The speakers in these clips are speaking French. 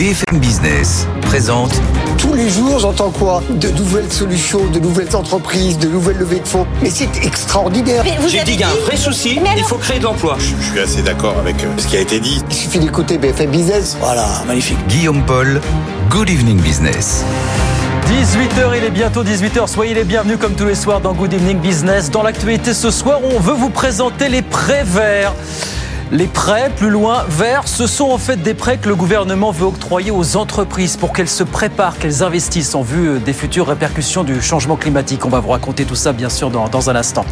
BFM Business présente. Tous les jours, j'entends quoi? De nouvelles solutions, de nouvelles entreprises, de nouvelles levées de fonds. Mais c'est extraordinaire. J'ai dit qu'il y a un vrai souci, il faut créer de l'emploi. Je suis assez d'accord avec euh, ce qui a été dit. Il suffit d'écouter BFM Business. Voilà, magnifique. Guillaume Paul, Good Evening Business. 18h, il est bientôt 18h. Soyez les bienvenus comme tous les soirs dans Good Evening Business. Dans l'actualité ce soir, on veut vous présenter les prêts verts. Les prêts, plus loin, verts, ce sont en fait des prêts que le gouvernement veut octroyer aux entreprises pour qu'elles se préparent, qu'elles investissent en vue des futures répercussions du changement climatique. On va vous raconter tout ça, bien sûr, dans, dans un instant.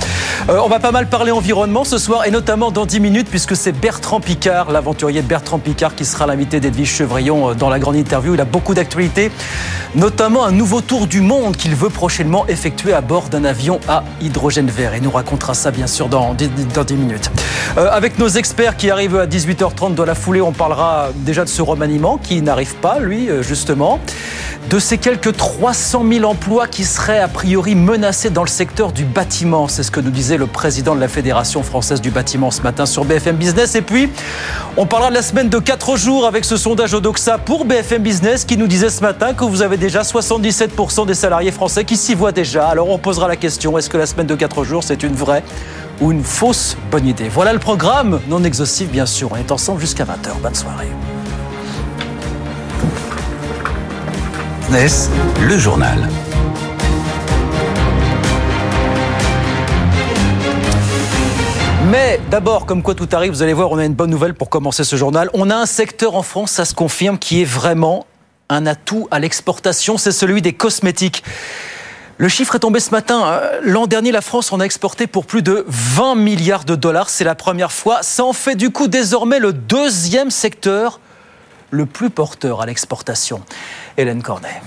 Euh, on va pas mal parler environnement ce soir, et notamment dans 10 minutes, puisque c'est Bertrand Picard, l'aventurier Bertrand Picard, qui sera l'invité d'Edwige Chevrillon euh, dans la grande interview. Il a beaucoup d'actualités, notamment un nouveau tour du monde qu'il veut prochainement effectuer à bord d'un avion à hydrogène vert. Et nous racontera ça, bien sûr, dans, dans 10 minutes. Euh, avec nos experts, qui arrive à 18h30 dans la foulée. On parlera déjà de ce remaniement qui n'arrive pas, lui, euh, justement. De ces quelques 300 000 emplois qui seraient a priori menacés dans le secteur du bâtiment. C'est ce que nous disait le président de la Fédération française du bâtiment ce matin sur BFM Business. Et puis, on parlera de la semaine de 4 jours avec ce sondage Odoxa pour BFM Business qui nous disait ce matin que vous avez déjà 77% des salariés français qui s'y voient déjà. Alors on posera la question, est-ce que la semaine de 4 jours, c'est une vraie ou une fausse bonne idée. Voilà le programme, non exhaustif bien sûr. On est ensemble jusqu'à 20h. Bonne soirée. Le journal? Mais d'abord, comme quoi tout arrive, vous allez voir, on a une bonne nouvelle pour commencer ce journal. On a un secteur en France, ça se confirme, qui est vraiment un atout à l'exportation, c'est celui des cosmétiques. Le chiffre est tombé ce matin. Euh, l'an dernier, la France en a exporté pour plus de 20 milliards de dollars. C'est la première fois. Ça en fait du coup désormais le deuxième secteur le plus porteur à l'exportation. Hélène Cornet.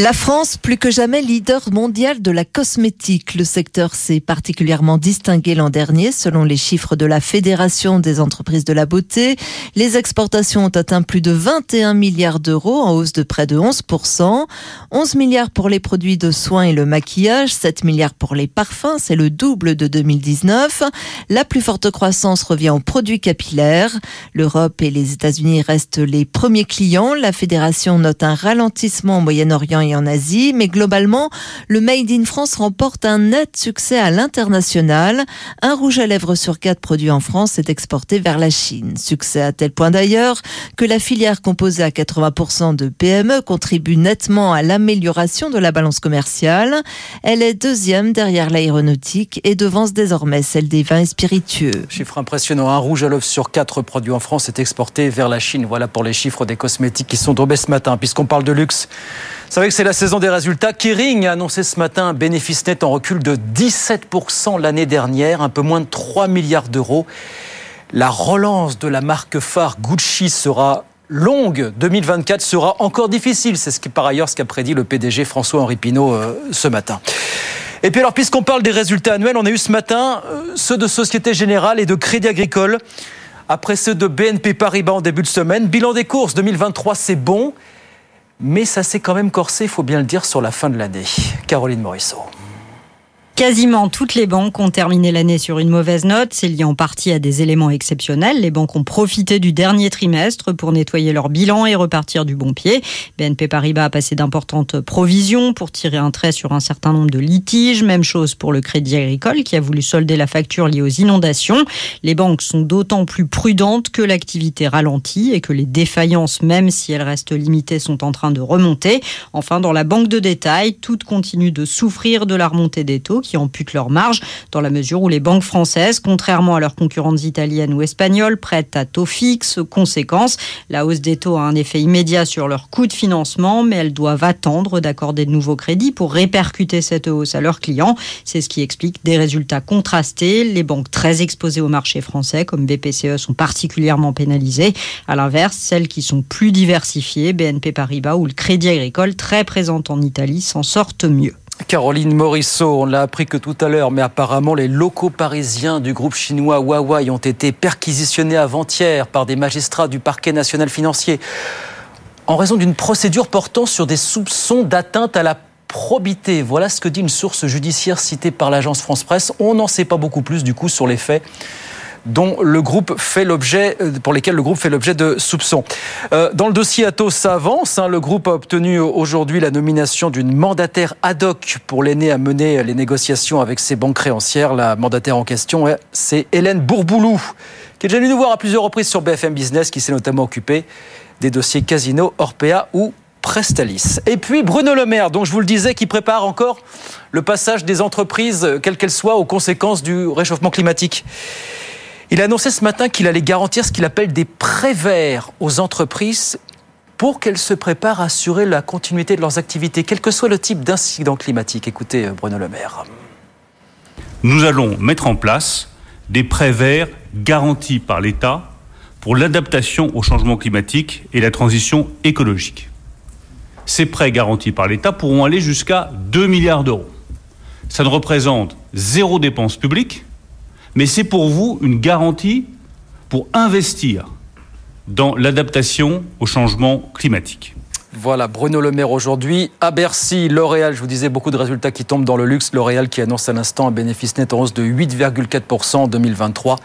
La France, plus que jamais leader mondial de la cosmétique. Le secteur s'est particulièrement distingué l'an dernier selon les chiffres de la Fédération des entreprises de la beauté. Les exportations ont atteint plus de 21 milliards d'euros en hausse de près de 11%. 11 milliards pour les produits de soins et le maquillage, 7 milliards pour les parfums, c'est le double de 2019. La plus forte croissance revient aux produits capillaires. L'Europe et les États-Unis restent les premiers clients. La Fédération note un ralentissement au Moyen-Orient en Asie, mais globalement, le Made in France remporte un net succès à l'international. Un rouge à lèvres sur quatre produits en France est exporté vers la Chine. Succès à tel point d'ailleurs que la filière composée à 80% de PME contribue nettement à l'amélioration de la balance commerciale. Elle est deuxième derrière l'aéronautique et devance désormais celle des vins et spiritueux. Chiffre impressionnant, un rouge à lèvres sur quatre produits en France est exporté vers la Chine. Voilà pour les chiffres des cosmétiques qui sont tombés ce matin. Puisqu'on parle de luxe, c'est vrai que c'est la saison des résultats. Kering a annoncé ce matin un bénéfice net en recul de 17% l'année dernière, un peu moins de 3 milliards d'euros. La relance de la marque phare Gucci sera longue. 2024 sera encore difficile. C'est ce par ailleurs, ce qu'a prédit le PDG François-Henri Pinault euh, ce matin. Et puis alors, puisqu'on parle des résultats annuels, on a eu ce matin euh, ceux de Société Générale et de Crédit Agricole. Après ceux de BNP Paribas en début de semaine, bilan des courses 2023, c'est bon. Mais ça s'est quand même corsé, il faut bien le dire, sur la fin de l'année. Caroline Morisseau. Quasiment toutes les banques ont terminé l'année sur une mauvaise note. C'est lié en partie à des éléments exceptionnels. Les banques ont profité du dernier trimestre pour nettoyer leur bilan et repartir du bon pied. BNP Paribas a passé d'importantes provisions pour tirer un trait sur un certain nombre de litiges. Même chose pour le Crédit Agricole qui a voulu solder la facture liée aux inondations. Les banques sont d'autant plus prudentes que l'activité ralentit et que les défaillances, même si elles restent limitées, sont en train de remonter. Enfin, dans la banque de détail, toutes continuent de souffrir de la remontée des taux qui amputent leur marge, dans la mesure où les banques françaises, contrairement à leurs concurrentes italiennes ou espagnoles, prêtent à taux fixe. Conséquence, la hausse des taux a un effet immédiat sur leur coût de financement, mais elles doivent attendre d'accorder de nouveaux crédits pour répercuter cette hausse à leurs clients. C'est ce qui explique des résultats contrastés. Les banques très exposées au marché français, comme BPCE, sont particulièrement pénalisées. À l'inverse, celles qui sont plus diversifiées, BNP Paribas ou le Crédit Agricole, très présentes en Italie, s'en sortent mieux. Caroline Morisseau, on l'a appris que tout à l'heure, mais apparemment les locaux parisiens du groupe chinois Huawei ont été perquisitionnés avant-hier par des magistrats du parquet national financier en raison d'une procédure portant sur des soupçons d'atteinte à la probité. Voilà ce que dit une source judiciaire citée par l'agence France Presse. On n'en sait pas beaucoup plus du coup sur les faits dont le groupe fait l'objet, euh, pour lesquels le groupe fait l'objet de soupçons. Euh, dans le dossier Atos, ça avance. Hein. le groupe a obtenu aujourd'hui la nomination d'une mandataire ad hoc pour l'aider à mener les négociations avec ses banques créancières. La mandataire en question, c'est Hélène Bourboulou, qui est déjà venue nous voir à plusieurs reprises sur BFM Business, qui s'est notamment occupée des dossiers Casino, Orpea ou Prestalis. Et puis Bruno Le Maire, dont je vous le disais, qui prépare encore le passage des entreprises, quelles qu'elles soient, aux conséquences du réchauffement climatique. Il a annoncé ce matin qu'il allait garantir ce qu'il appelle des prêts verts aux entreprises pour qu'elles se préparent à assurer la continuité de leurs activités, quel que soit le type d'incident climatique. Écoutez, euh, Bruno Le Maire. Nous allons mettre en place des prêts verts garantis par l'État pour l'adaptation au changement climatique et la transition écologique. Ces prêts garantis par l'État pourront aller jusqu'à 2 milliards d'euros. Ça ne représente zéro dépense publique, mais c'est pour vous une garantie pour investir dans l'adaptation au changement climatique. Voilà, Bruno Le Maire aujourd'hui à Bercy. L'Oréal, je vous disais, beaucoup de résultats qui tombent dans le luxe. L'Oréal qui annonce à l'instant un bénéfice net en hausse de 8,4% en 2023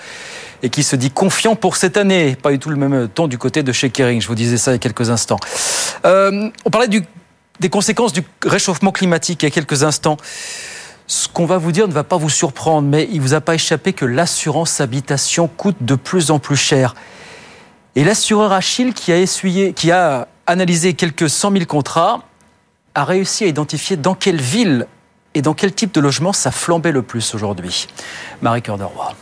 et qui se dit confiant pour cette année. Pas du tout le même ton du côté de chez Kering. Je vous disais ça il y a quelques instants. Euh, on parlait des conséquences du réchauffement climatique il y a quelques instants. Ce qu'on va vous dire ne va pas vous surprendre, mais il ne vous a pas échappé que l'assurance habitation coûte de plus en plus cher. Et l'assureur Achille, qui a, essuyé, qui a analysé quelques 100 000 contrats, a réussi à identifier dans quelle ville et dans quel type de logement ça flambait le plus aujourd'hui. Marie Cœur de Roi.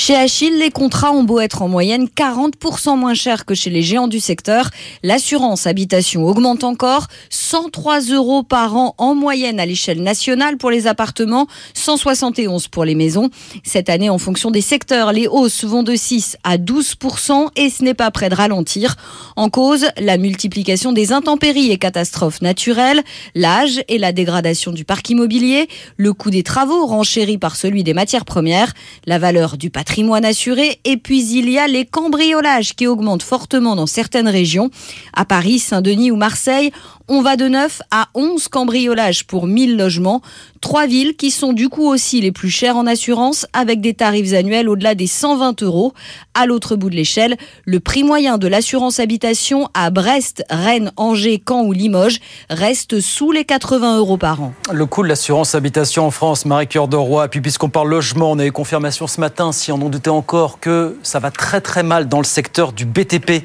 Chez Achille, les contrats ont beau être en moyenne 40% moins chers que chez les géants du secteur. L'assurance habitation augmente encore, 103 euros par an en moyenne à l'échelle nationale pour les appartements, 171 pour les maisons. Cette année, en fonction des secteurs, les hausses vont de 6 à 12% et ce n'est pas près de ralentir. En cause, la multiplication des intempéries et catastrophes naturelles, l'âge et la dégradation du parc immobilier, le coût des travaux renchéri par celui des matières premières, la valeur du patrimoine patrimoine assuré. Et puis il y a les cambriolages qui augmentent fortement dans certaines régions. À Paris, Saint-Denis ou Marseille, on va de 9 à 11 cambriolages pour 1000 logements. Trois villes qui sont du coup aussi les plus chères en assurance avec des tarifs annuels au-delà des 120 euros. À l'autre bout de l'échelle, le prix moyen de l'assurance habitation à Brest, Rennes, Angers, Caen ou Limoges reste sous les 80 euros par an. Le coût de l'assurance habitation en France, Marie-Cœur de Roy. Puis puisqu'on parle logement, on a eu confirmation ce matin, si on en doutait encore, que ça va très très mal dans le secteur du BTP.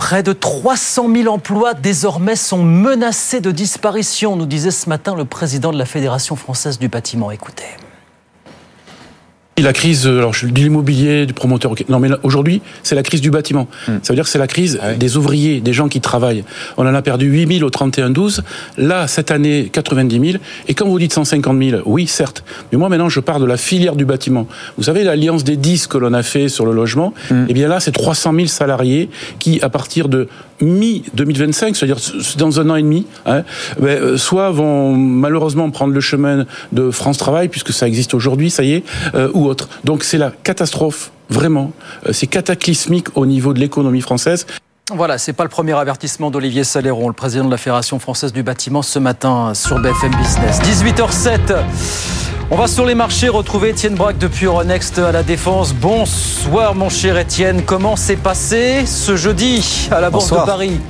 Près de 300 000 emplois désormais sont menacés de disparition, nous disait ce matin le président de la Fédération française du bâtiment. Écoutez. La crise, euh, alors je dis l'immobilier, du promoteur. Non, mais aujourd'hui, c'est la crise du bâtiment. Hmm. Ça veut dire que c'est la crise ah des ouvriers, des gens qui travaillent. On en a perdu 8 000 au 31-12. Là, cette année, 90 000. Et quand vous dites 150 000, oui, certes. Mais moi, maintenant, je parle de la filière du bâtiment. Vous savez, l'alliance des 10 que l'on a fait sur le logement, hmm. eh bien là, c'est 300 000 salariés qui, à partir de mi-2025, c'est-à-dire dans un an et demi, hein, ben, euh, soit vont malheureusement prendre le chemin de France Travail, puisque ça existe aujourd'hui, ça y est, euh, ou autre. Donc c'est la catastrophe, vraiment. Euh, c'est cataclysmique au niveau de l'économie française. Voilà, c'est pas le premier avertissement d'Olivier Saléron, le président de la Fédération française du bâtiment, ce matin sur BFM Business. 18h07. On va sur les marchés retrouver Étienne Braque depuis Euronext à la Défense. Bonsoir mon cher Étienne, comment s'est passé ce jeudi à la Bourse de Paris?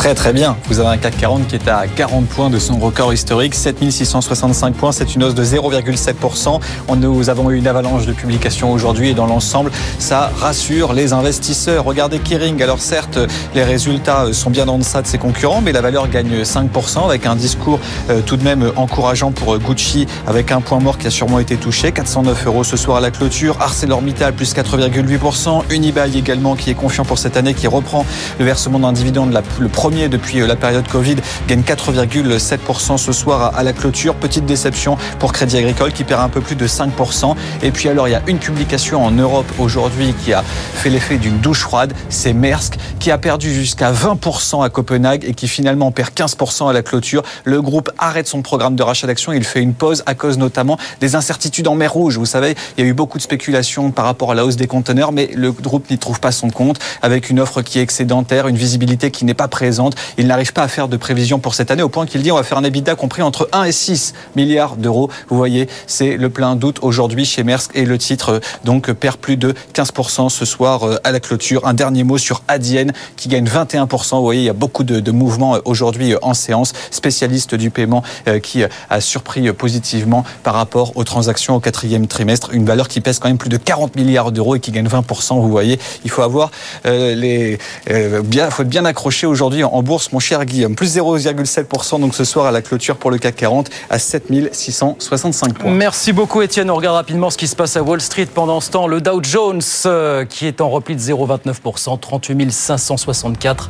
Très très bien. Vous avez un CAC 40 qui est à 40 points de son record historique, 7665 points, c'est une hausse de 0,7%. Nous avons eu une avalanche de publications aujourd'hui et dans l'ensemble, ça rassure les investisseurs. Regardez Kering, alors certes, les résultats sont bien en deçà de ses concurrents, mais la valeur gagne 5% avec un discours euh, tout de même encourageant pour Gucci avec un point mort qui a sûrement été touché, 409 euros ce soir à la clôture, ArcelorMittal plus 4,8%, Unibail également qui est confiant pour cette année, qui reprend le versement d'un dividende le premier depuis euh, la période Covid, gagne 4,7% ce soir à la clôture. Petite déception pour Crédit Agricole qui perd un peu plus de 5%. Et puis alors il y a une publication en Europe aujourd'hui qui a fait l'effet d'une douche froide, c'est Maersk qui a perdu jusqu'à 20% à Copenhague et qui finalement perd 15% à la clôture. Le groupe arrête son programme de rachat d'actions, il fait une pause à cause notamment des incertitudes en mer Rouge. Vous savez, il y a eu beaucoup de spéculations par rapport à la hausse des conteneurs, mais le groupe n'y trouve pas son compte avec une offre qui est excédentaire, une visibilité qui n'est pas présente Il n'arrive pas à faire de prévision pour cette année au point qu'il dit on va faire un EBITDA compris entre 1 et 6 milliards d'euros. Vous voyez, c'est le plein doute aujourd'hui chez Maersk et le titre donc perd plus de 15% ce soir à la clôture. Un dernier mot sur Adyen qui gagne 21%. Vous voyez, il y a beaucoup de, mouvements aujourd'hui en séance. Spécialiste du paiement qui a surpris positivement par rapport aux transactions au quatrième trimestre. Une valeur qui pèse quand même plus de 40 milliards d'euros et qui gagne 20%. Vous voyez, il faut avoir euh, les euh, faut être bien accroché aujourd'hui en bourse, mon cher Guillaume. Plus 0,7% donc ce soir à la clôture pour le CAC 40 à 7665 points. Merci beaucoup Étienne. On regarde rapidement ce qui se passe à Wall Street pendant ce temps. Le Dow Jones euh, qui est en repli de 0,29%, 38 564.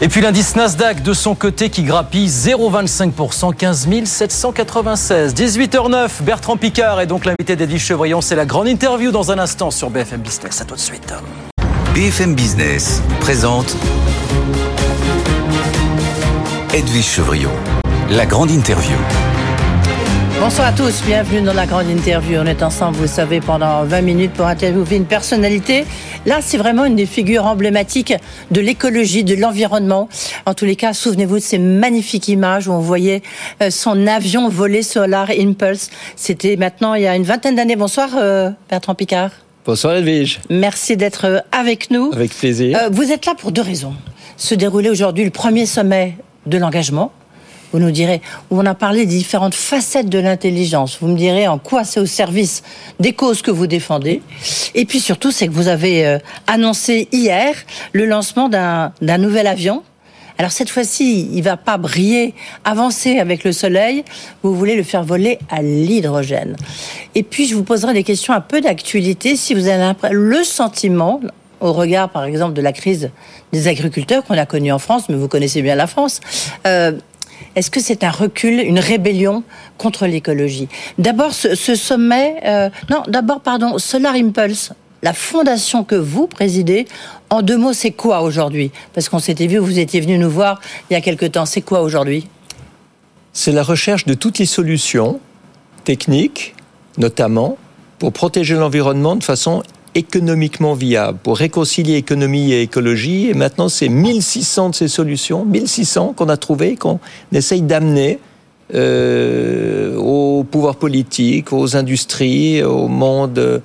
Et puis l'indice Nasdaq de son côté qui grappille 0,25%, 15 796. 18h09, Bertrand Picard est donc l'invité d'Edwige Chevrillon. C'est la grande interview dans un instant sur BFM Business. À tout de suite. BFM Business présente Edwige Chevrillon, la grande interview. Bonsoir à tous, bienvenue dans la grande interview. On est ensemble, vous savez, pendant 20 minutes pour interviewer une personnalité. Là, c'est vraiment une des figures emblématiques de l'écologie, de l'environnement. En tous les cas, souvenez-vous de ces magnifiques images où on voyait euh, son avion voler Solar Impulse. C'était maintenant il y a une vingtaine d'années. Bonsoir euh, Bertrand Picard. Bonsoir Edwige. Merci d'être euh, avec nous. Avec plaisir. vous êtes là pour deux raisons. Se dérouler aujourd'hui le premier sommet de l'engagement vous nous direz, où on a parlé des différentes facettes de l'intelligence. Vous me direz en quoi c'est au service des causes que vous défendez. Et puis surtout, c'est que vous avez euh, annoncé hier le lancement d'un nouvel avion. Alors cette fois-ci, il va pas briller, avancer avec le soleil. Vous voulez le faire voler à l'hydrogène. Et puis je vous poserai des questions un peu d'actualité si vous avez le sentiment, au regard par exemple de la crise des agriculteurs qu'on a connue en France, mais vous connaissez bien la France, euh, est-ce que c'est un recul, une rébellion contre l'écologie? D'abord, ce, sommet, euh, non, d'abord, pardon, Solar Impulse, la fondation que vous présidez, en deux mots, c'est quoi aujourd'hui? Parce qu'on s'était vu, vous étiez venu nous voir il y a quelque temps. C'est quoi aujourd'hui? C'est la recherche de toutes les solutions techniques, notamment, pour protéger l'environnement de façon économiquement viable, pour réconcilier économie et écologie. Et maintenant, c'est 1600 de ces solutions, 1600 qu'on a trouvées, qu'on essaye d'amener euh, au pouvoir politique, aux industries, au monde euh,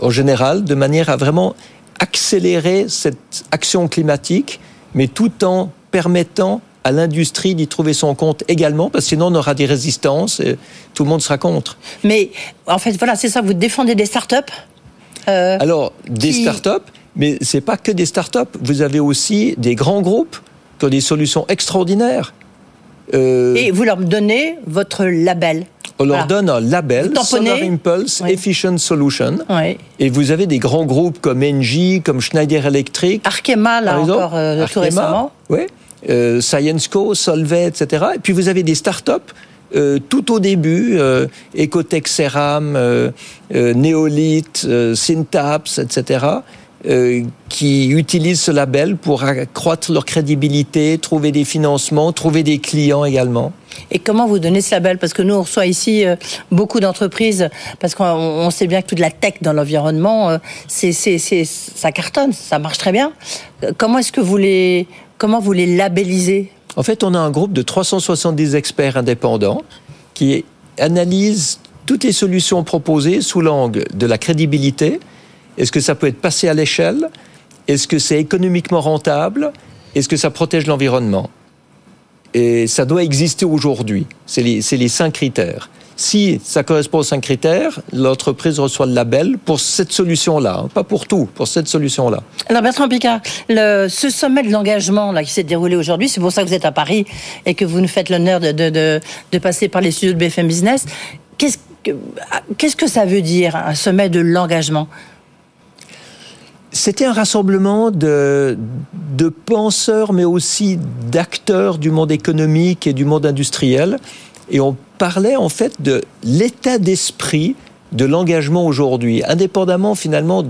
en général, de manière à vraiment accélérer cette action climatique, mais tout en permettant à l'industrie d'y trouver son compte également, parce que sinon on aura des résistances, et tout le monde sera contre. Mais en fait, voilà, c'est ça, vous défendez des start-up euh, Alors, des start-up, mais c'est pas que des start-up. Vous avez aussi des grands groupes qui ont des solutions extraordinaires. Euh, Et vous leur donnez votre label. On leur donne un label, Solar Impulse Efficient Solution. Et vous avez des grands groupes comme Engie, comme Schneider Electric. Arkema, là encore, euh, tout récemment. Oui. ScienceCo, Solvay, etc. Et puis vous avez des start-up euh, tout au début, euh, Ecotech Ceram, euh, euh Neolith, Syntaps, etc., qui utilisent ce label pour accroître leur crédibilité, trouver des financements, trouver des clients également. Et comment vous donnez ce label? Parce que nous, on reçoit ici beaucoup d'entreprises, parce qu'on sait bien que toute la tech dans l'environnement, ça cartonne, ça marche très bien. Comment est-ce que vous les, comment vous les labellisez? En fait, on a un groupe de 370 experts indépendants qui analysent toutes les solutions proposées sous l'angle de la crédibilité. Est-ce que ça peut être passé à l'échelle? Est-ce que c'est économiquement rentable? Est-ce que ça protège l'environnement? Et ça doit exister aujourd'hui. C'est les, les cinq critères. Si ça correspond aux cinq critères, l'entreprise reçoit le label pour cette solution-là, hein, pas pour tout, pour cette solution-là. Alors Bertrand Picard, le, ce sommet de l'engagement là qui s'est déroulé aujourd'hui, c'est pour ça que vous êtes à Paris et que vous nous faites l'honneur de, de, de, de, passer par les studios de BFM Business. Qu'est-ce que, qu'est-ce que ça veut dire un sommet de l'engagement? C'était un rassemblement de, de, penseurs, mais aussi d'acteurs du monde économique et du monde industriel. Et on parlait en fait de l'état d'esprit de l'engagement aujourd'hui, indépendamment finalement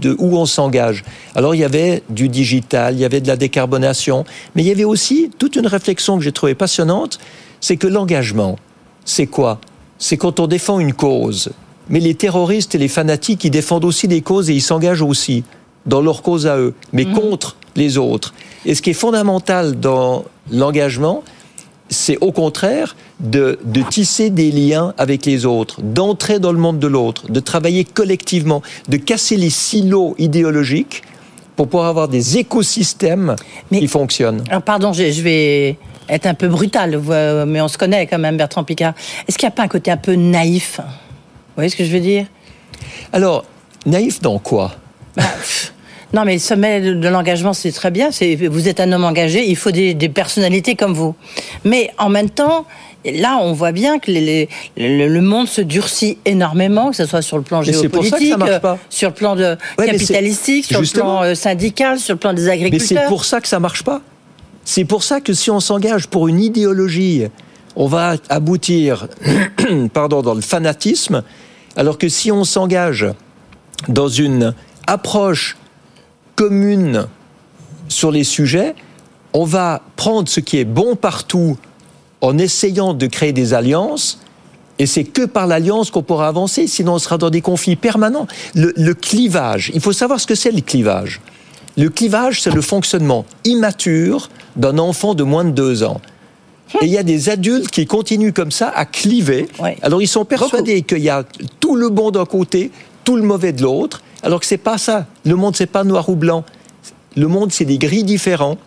de où on s'engage. Alors il y avait du digital, il y avait de la décarbonation, mais il y avait aussi toute une réflexion que j'ai trouvée passionnante, c'est que l'engagement, c'est quoi? C'est quand on défend une cause. Mais les terroristes et les fanatiques, ils défendent aussi des causes et ils s'engagent aussi dans leur cause à eux, mais mmh. contre les autres. Et ce qui est fondamental dans l'engagement, c'est au contraire de, de, tisser des liens avec les autres, d'entrer dans le monde de l'autre, de travailler collectivement, de casser les silos idéologiques pour pouvoir avoir des écosystèmes qui fonctionnent. Alors pardon, je, je vais être un peu brutal, mais on se connaît quand même, Bertrand Picard. Est-ce qu'il n'y a pas un côté un peu naïf? Vous voyez ce que je veux dire? Alors, naïf dans quoi? Bah, Non, mais le sommet de l'engagement, c'est très bien. Vous êtes un homme engagé, il faut des, des, personnalités comme vous. Mais en même temps, là, on voit bien que les, les, le monde se durcit énormément, que ce soit sur le plan géopolitique, sur le plan de ouais, capitalistique, sur justement. le plan euh, syndical, sur le plan des agriculteurs. Mais c'est pour ça que ça marche pas. C'est pour ça que si on s'engage pour une idéologie, on va aboutir, pardon, dans le fanatisme, alors que si on s'engage dans une approche commune sur les sujets, on va prendre ce qui est bon partout en essayant de créer des alliances. Et c'est que par l'alliance qu'on pourra avancer, sinon on sera dans des conflits permanents. Le, le clivage, il faut savoir ce que c'est le clivage. Le clivage, c'est le fonctionnement immature d'un enfant de moins de deux ans. Et il y a des adultes qui continuent comme ça à cliver. Ouais. Alors ils sont persuadés qu'il y a tout le bon d'un côté, tout le mauvais de l'autre, alors que c'est pas ça. Le monde c'est pas noir ou blanc. Le monde c'est des gris différents,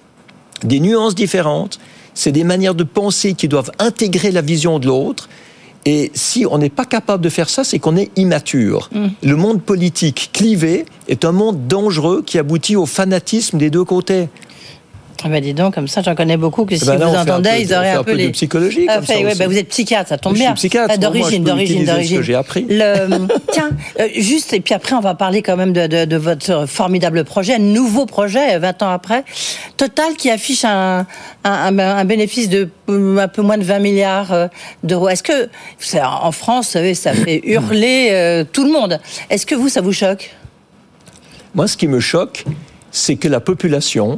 des nuances différentes, c'est des manières de penser qui doivent intégrer la vision de l'autre. Et si on n'est pas capable de faire ça, c'est qu'on est immature. Mm. Le monde politique clivé est un monde dangereux qui aboutit au fanatisme des deux côtés. Ah ben dis donc, comme ça, j'en connais beaucoup que si ben là, vous entendez, peu ils auraient un peu peu de les. psychologie, Ah, comme ça fait, ouais, aussi. ben vous êtes psychiatre, ça tombe bien. psychiatre, Ah, d'origine, d'origine, d'origine. que j'ai appris. Le- Tiens, euh, juste, et puis après, on va parler quand même de, de- de votre formidable projet, un nouveau projet, euh, 20 ans après. Total qui affiche un, un, un- un bénéfice de euh, un peu moins de 20 milliards euh, d'euros. Est-ce que, en France, vous savez, ça fait hurler euh, tout le monde. Est-ce que vous, ça vous choque? Moi, ce qui me choque, c'est que la population,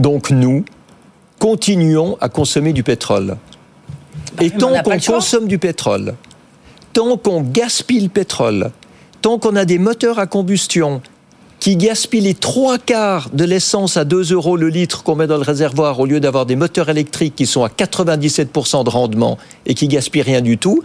donc nous, continuons à consommer du pétrole. Et mais on tant qu'on consomme du pétrole, tant qu'on gaspille le pétrole, tant qu'on a des moteurs à combustion qui gaspillent les trois quarts de l'essence à 2 euros le litre qu'on met dans le réservoir au lieu d'avoir des moteurs électriques qui sont à 97% de rendement et qui gaspillent rien du tout,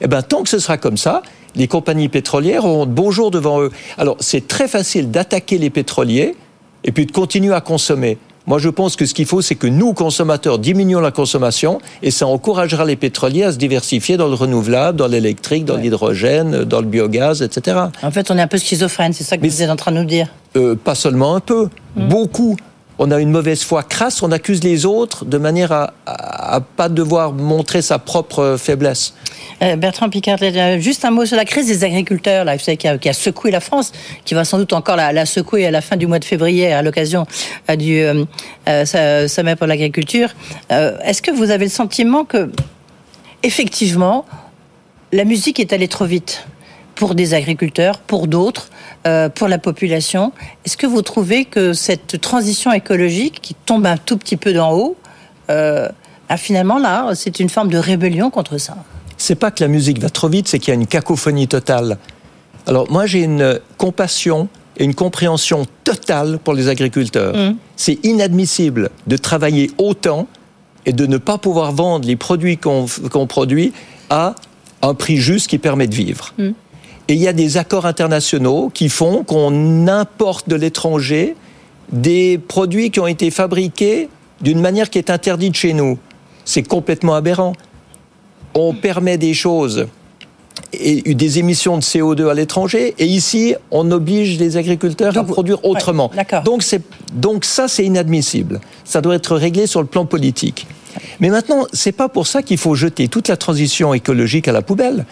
eh ben, tant que ce sera comme ça, les compagnies pétrolières auront de beaux jours devant eux. Alors, c'est très facile d'attaquer les pétroliers et puis de continuer à consommer. Moi, je pense que ce qu'il faut, c'est que nous, consommateurs, diminuons la consommation et ça encouragera les pétroliers à se diversifier dans le renouvelable, dans l'électrique, dans l'hydrogène, dans le biogaz, etc. En fait, on est un peu schizophrène, c'est ça que vous êtes en train de nous dire. Euh, pas seulement un peu, beaucoup. On a une mauvaise foi crasse, on accuse les autres de manière à, à, pas devoir montrer sa propre faiblesse. Euh, Bertrand Picard, euh, juste un mot sur la crise des agriculteurs, là, qui, a, qui a secoué la France, qui va sans doute encore la, secouer à la fin du mois de février à l'occasion euh, du sommet pour l'agriculture. Est-ce que vous avez le sentiment que, effectivement, la musique est allée trop vite? Pour des agriculteurs, pour d'autres, euh, pour la population Est-ce que vous trouvez que cette transition écologique qui tombe un tout petit peu d'en haut, euh, ah, finalement, là, c'est une forme de rébellion contre ça c'est pas que la musique va trop vite, c'est qu'il y a une cacophonie totale. Alors moi j'ai une compassion et une compréhension totale pour les agriculteurs. Mm. C'est inadmissible de travailler autant et de ne pas pouvoir vendre les produits qu'on produit à un prix juste qui permet de vivre. Mm. Et il y a des accords internationaux qui font qu'on importe de l'étranger des produits qui ont été fabriqués d'une manière qui est interdite chez nous. C'est complètement aberrant on permet des choses et des émissions de CO2 à l'étranger, et ici, on oblige les agriculteurs Donc, à produire autrement. donc, c'est, donc ça, c'est inadmissible. Ça doit être réglé sur le plan politique. Mais maintenant, c'est pas pour ça qu'il faut jeter toute la transition écologique à la poubelle.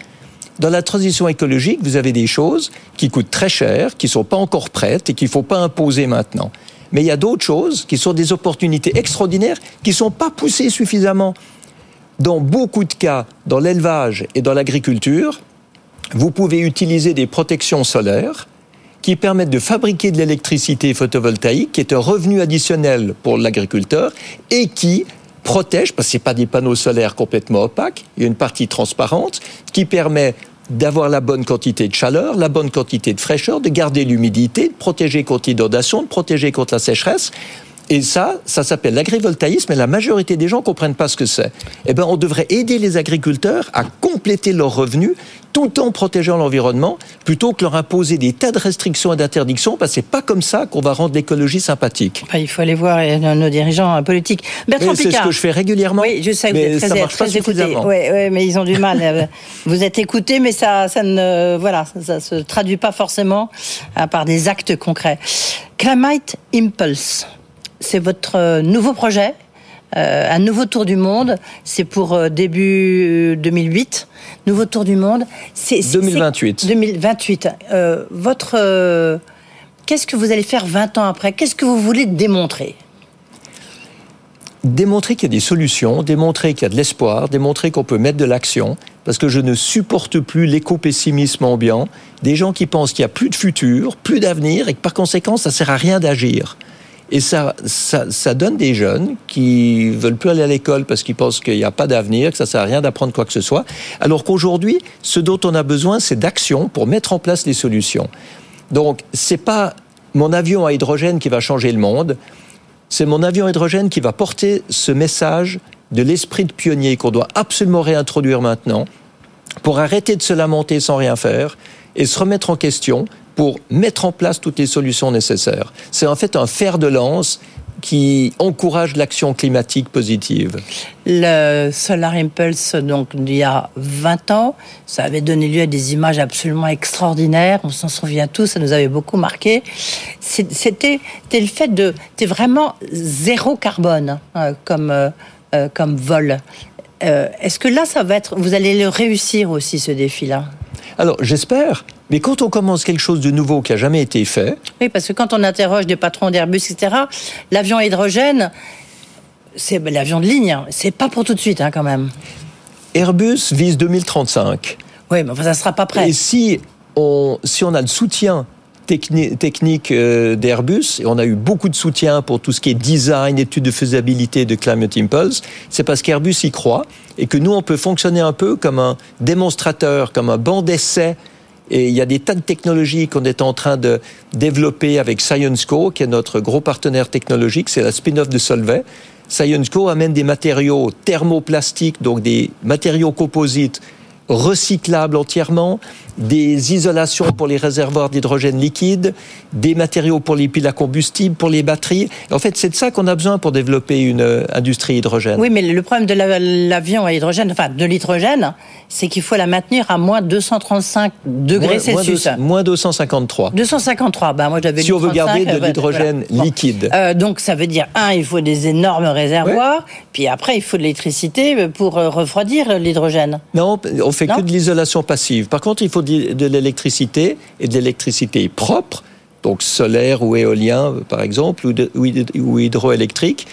Dans la transition écologique, vous avez des choses qui coûtent très cher, qui sont pas encore prêtes et qu'il faut pas imposer maintenant. Mais il y a d'autres choses qui sont des opportunités extraordinaires qui sont pas poussées suffisamment dans beaucoup de cas, dans l'élevage et dans l'agriculture, vous pouvez utiliser des protections solaires qui permettent de fabriquer de l'électricité photovoltaïque, qui est un revenu additionnel pour l'agriculteur et qui protège, parce que ce pas des panneaux solaires complètement opaques, il y a une partie transparente qui permet d'avoir la bonne quantité de chaleur, la bonne quantité de fraîcheur, de garder l'humidité, de protéger contre l'inondation, de protéger contre la sécheresse. Et ça, ça s'appelle l'agrivoltaïsme et la majorité des gens comprennent pas ce que c'est. Eh ben, on devrait aider les agriculteurs à compléter leurs revenus tout en protégeant l'environnement plutôt que leur imposer des tas de restrictions et d'interdictions parce que c'est pas comme ça qu'on va rendre l'écologie sympathique. il faut aller voir euh, nos dirigeants politiques. Bertrand C'est ce que je fais régulièrement. Oui, je sais, vous mais êtes très, ça marche pas écouté. Oui, oui, mais ils ont du mal. Euh, vous êtes écouté, mais ça, ça ne, voilà, ça, se traduit pas forcément à part des actes concrets. Climate Impulse c'est votre euh, nouveau projet, euh, un nouveau tour du monde. C'est pour euh, début 2008. Nouveau tour du monde. C'est 2028. 2028. votre qu'est-ce que vous allez faire 20 ans après? Qu'est-ce que vous voulez démontrer? Démontrer qu'il y a des solutions, démontrer qu'il y a de l'espoir, démontrer qu'on peut mettre de l'action, parce que je ne supporte plus l'éco-pessimisme ambiant, des gens qui pensent qu'il n'y a plus de futur, plus d'avenir, et que par conséquent, ça ne sert à rien d'agir. Et ça, ça, donne des jeunes qui veulent plus aller à l'école parce qu'ils pensent qu'il n'y a pas d'avenir, que ça sert à rien d'apprendre quoi que ce soit. Alors qu'aujourd'hui, ce dont on a besoin, c'est d'action pour mettre en place les solutions. Donc, c'est pas mon avion à hydrogène qui va changer le monde. C'est mon avion à hydrogène qui va porter ce message de l'esprit de pionnier qu'on doit absolument réintroduire maintenant pour arrêter de se lamenter sans rien faire et se remettre en question pour mettre en place toutes les solutions nécessaires. C'est en fait un fer de lance qui encourage l'action climatique positive. Le Solar Impulse, donc il y a 20 ans, ça avait donné lieu à des images absolument extraordinaires. On s'en souvient tous, ça nous avait beaucoup marqué. C'était le fait de, c'était vraiment zéro carbone hein, comme euh, comme vol. Euh, est-ce que là, ça va être, vous allez le réussir aussi ce défi-là? Alors j'espère, mais quand on commence quelque chose de nouveau qui n'a jamais été fait... Oui, parce que quand on interroge des patrons d'Airbus, etc., l'avion hydrogène, c'est l'avion de ligne, c'est pas pour tout de suite hein, quand même. Airbus vise 2035. Oui, mais ça ne sera pas prêt. Et si on, si on a le soutien technique euh, d'Airbus, et on a eu beaucoup de soutien pour tout ce qui est design, études de faisabilité de Climate Impulse, c'est parce qu'Airbus y croit et que nous, on peut fonctionner un peu comme un démonstrateur, comme un banc d'essai. Et il y a des tas de technologies qu'on est en train de développer avec ScienceCo, qui est notre gros partenaire technologique, c'est la spin-off de Solvay. ScienceCo amène des matériaux thermoplastiques, donc des matériaux composites recyclables entièrement, des isolations pour les réservoirs d'hydrogène liquide, des matériaux pour les piles à combustible, pour les batteries. En fait, c'est de ça qu'on a besoin pour développer une euh, industrie hydrogène. Oui, mais le problème de l'avion à hydrogène, enfin de l'hydrogène, c'est qu'il faut la maintenir à moins 235 degrés Celsius. Moins, 253. 253, ben moi j'avais Si on veut garder de euh, l'hydrogène liquide. Euh, donc ça veut dire, un, il faut des énormes réservoirs, puis après il faut de l'électricité pour refroidir l'hydrogène. Non, on fait que de l'isolation passive. Par contre, il faut de l'électricité et de l'électricité propre, donc solaire ou éolien par exemple, ou, hydroélectrique,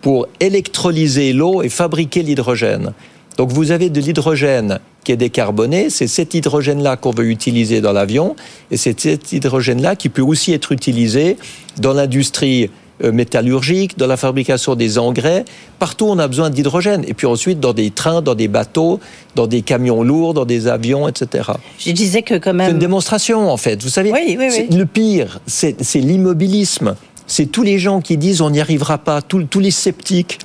pour électrolyser l'eau et fabriquer l'hydrogène. Donc vous avez de l'hydrogène qui est décarboné, c'est cet hydrogène-là qu'on veut utiliser dans l'avion, et c'est cet hydrogène-là qui peut aussi être utilisé dans l'industrie euh, métallurgique, dans la fabrication des engrais. Partout, on a besoin d'hydrogène. Et puis ensuite, dans des trains, dans des bateaux, dans des camions lourds, dans des avions, etc. Je disais que quand même... C'est une démonstration, en fait. Vous savez, oui, oui, oui. le pire, c'est l'immobilisme. C'est tous les gens qui disent on n'y arrivera pas, tous, tous les sceptiques,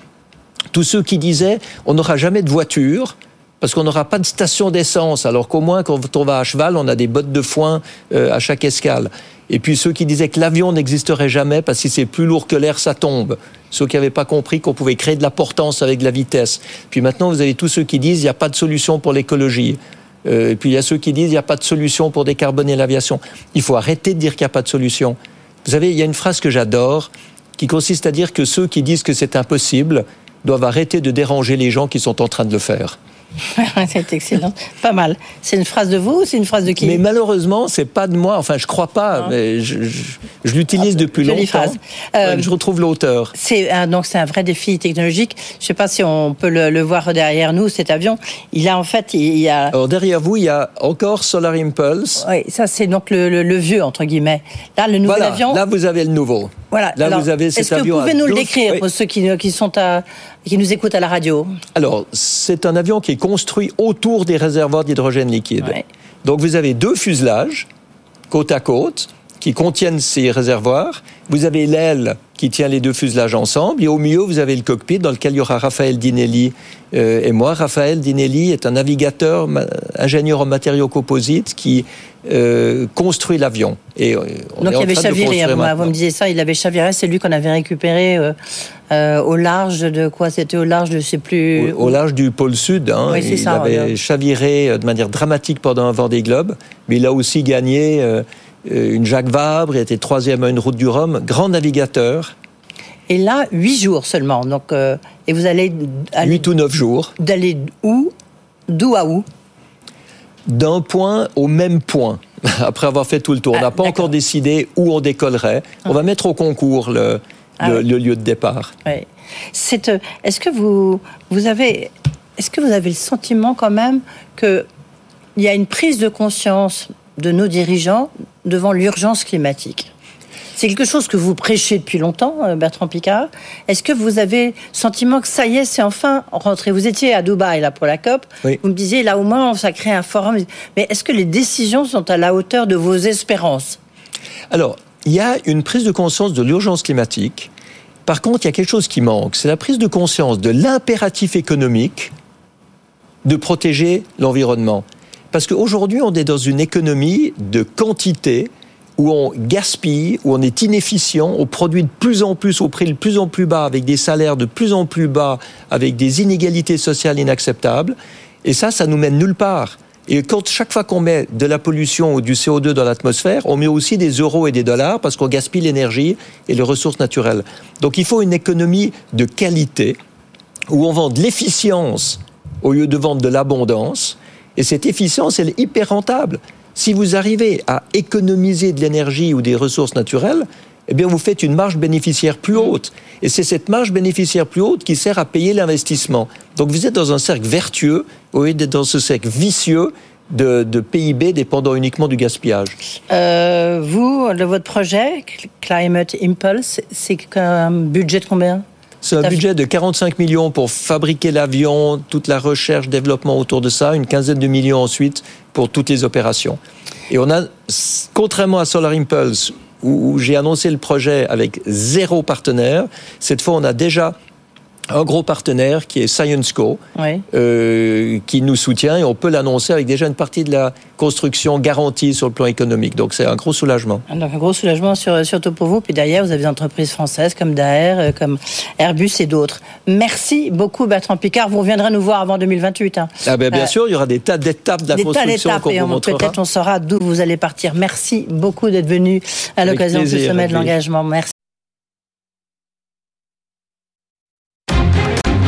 tous ceux qui disaient on n'aura jamais de voiture, parce qu'on n'aura pas de station d'essence, alors qu'au moins quand on va à cheval, on a des bottes de foin euh, à chaque escale. Et puis ceux qui disaient que l'avion n'existerait jamais parce que si c'est plus lourd que l'air, ça tombe. Ceux qui n'avaient pas compris qu'on pouvait créer de la portance avec la vitesse. Puis maintenant, vous avez tous ceux qui disent qu'il n'y a pas de solution pour l'écologie. Euh, et puis il y a ceux qui disent qu'il n'y a pas de solution pour décarboner l'aviation. Il faut arrêter de dire qu'il n'y a pas de solution. Vous savez, il y a une phrase que j'adore qui consiste à dire que ceux qui disent que c'est impossible doivent arrêter de déranger les gens qui sont en train de le faire. c'est excellent, pas mal. C'est une phrase de vous ou c'est une phrase de qui Mais malheureusement, c'est pas de moi. Enfin, je crois pas. Mais je, l'utilise ah, depuis longtemps. Euh, je retrouve l'auteur. C'est donc c'est un vrai défi technologique. Je sais pas si on peut le, voir derrière nous cet avion. Il a en fait, il y a. Alors derrière vous, il y a encore Solar Impulse. Oui, ça c'est donc le, vieux entre guillemets. Là, le nouvel avion. Là, vous avez le nouveau. Voilà. Là, vous avez cet avion. Est-ce que vous pouvez nous le décrire pour ceux qui, qui sont à qui nous écoutent à la radio? Alors, c'est un avion qui est construit autour des réservoirs d'hydrogène liquide. Donc, vous avez deux fuselages, côte à côte, qui contiennent ces réservoirs. Vous avez l'aile qui tient les deux fuselages ensemble. Et au milieu, vous avez le cockpit dans lequel il y aura Raphaël Dinelli euh, et moi. Raphaël Dinelli est un navigateur, ingénieur en matériaux composites qui euh, construit l'avion. Et euh, Donc il avait chaviré, vous, vous, me disiez ça, il avait chaviré, c'est lui qu'on avait récupéré au large de quoi C'était au large de, je sais plus... Au, large du pôle sud. Hein, oui, il ça, avait chaviré de manière dramatique pendant un Vendée Globe, mais il a aussi gagné une Jacques Vabre, il était troisième à une route du Rhum, grand navigateur. Et là, huit jours seulement. Donc, euh, et vous allez. Huit ou neuf jours. D'aller où? D'où à où? D'un point au même point. Après avoir fait tout le tour. on n'a ah, pas encore décidé où on décollerait. On va mettre au concours le, ah le, lieu de départ. Oui. Euh, est-ce que vous, vous avez. Est-ce que vous avez le sentiment quand même qu'il y a une prise de conscience de nos dirigeants devant l'urgence climatique c'est quelque chose que vous prêchez depuis longtemps, euh, Bertrand Picard. Est-ce que vous avez le sentiment que ça y est, c'est enfin rentré? Vous étiez à Dubaï là pour la COP. Vous me disiez là au moins ça crée un forum. Mais est-ce que les décisions sont à la hauteur de vos espérances? Alors, il y a une prise de conscience de l'urgence climatique. Par contre, il y a quelque chose qui manque. C'est la prise de conscience de l'impératif économique de protéger l'environnement. Parce qu'aujourd'hui, on est dans une économie de quantité où on gaspille, où on est inefficient, on produit de plus en plus au prix de plus en plus bas, avec des salaires de plus en plus bas, avec des inégalités sociales inacceptables. Et ça, ça nous mène nulle part. Et quand chaque fois qu'on met de la pollution ou du CO2 dans l'atmosphère, on met aussi des euros et des dollars parce qu'on gaspille l'énergie et les ressources naturelles. Donc il faut une économie de qualité où on vend de l'efficience au lieu de vendre de l'abondance. Et cette efficience, elle est hyper rentable. Si vous arrivez à économiser de l'énergie ou des ressources naturelles, eh bien, vous faites une marge bénéficiaire plus haute. Et c'est cette marge bénéficiaire plus haute qui sert à payer l'investissement. Donc, vous êtes dans un cercle vertueux, au lieu d'être dans ce cercle vicieux de, PIB dépendant uniquement du gaspillage. Euh, vous, votre projet, Climate Impulse, c'est un budget de combien? C'est un budget de 45 millions pour fabriquer l'avion, toute la recherche, développement autour de ça, une quinzaine de millions ensuite pour toutes les opérations. Et on a, contrairement à Solar Impulse, où, j'ai annoncé le projet avec zéro partenaire, cette fois on a déjà un gros partenaire qui est ScienceCo, euh, qui nous soutient et on peut l'annoncer avec déjà une partie de la construction garantie sur le plan économique. Donc c'est un gros soulagement. Donc un gros soulagement sur, surtout pour vous. Puis derrière, vous avez des entreprises françaises comme Daer, euh, comme Airbus et d'autres. Merci beaucoup Bertrand Picard. Vous reviendrez nous voir avant 2028. Hein. Ah ben, bien euh, sûr, il y aura des tas d'étapes de la construction qu'on vous. Peut-être on saura d'où vous allez partir. Merci beaucoup d'être venu à l'occasion de ce sommet de l'engagement. Merci.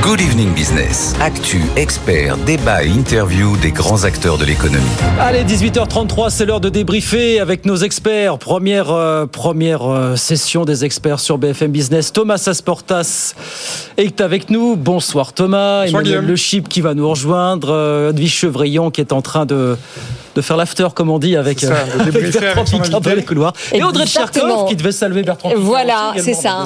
Good Evening Business. Actu, expert, débat et interview des grands acteurs de l'économie. Allez, 18h33, c'est l'heure de débriefer avec nos experts. Première, euh, première euh, session des experts sur BFM Business. Thomas Asportas est avec nous. Bonsoir Thomas. Emmanuel Le Chip qui va nous rejoindre. Euh, Edwige Chevrillon qui est en train de de faire l'after, comme on dit, avec, ça, avec Bertrand Picard dans les couloirs. Et Audrey Tcherkov qui devait saluer Bertrand Picard. Voilà, c'est ça.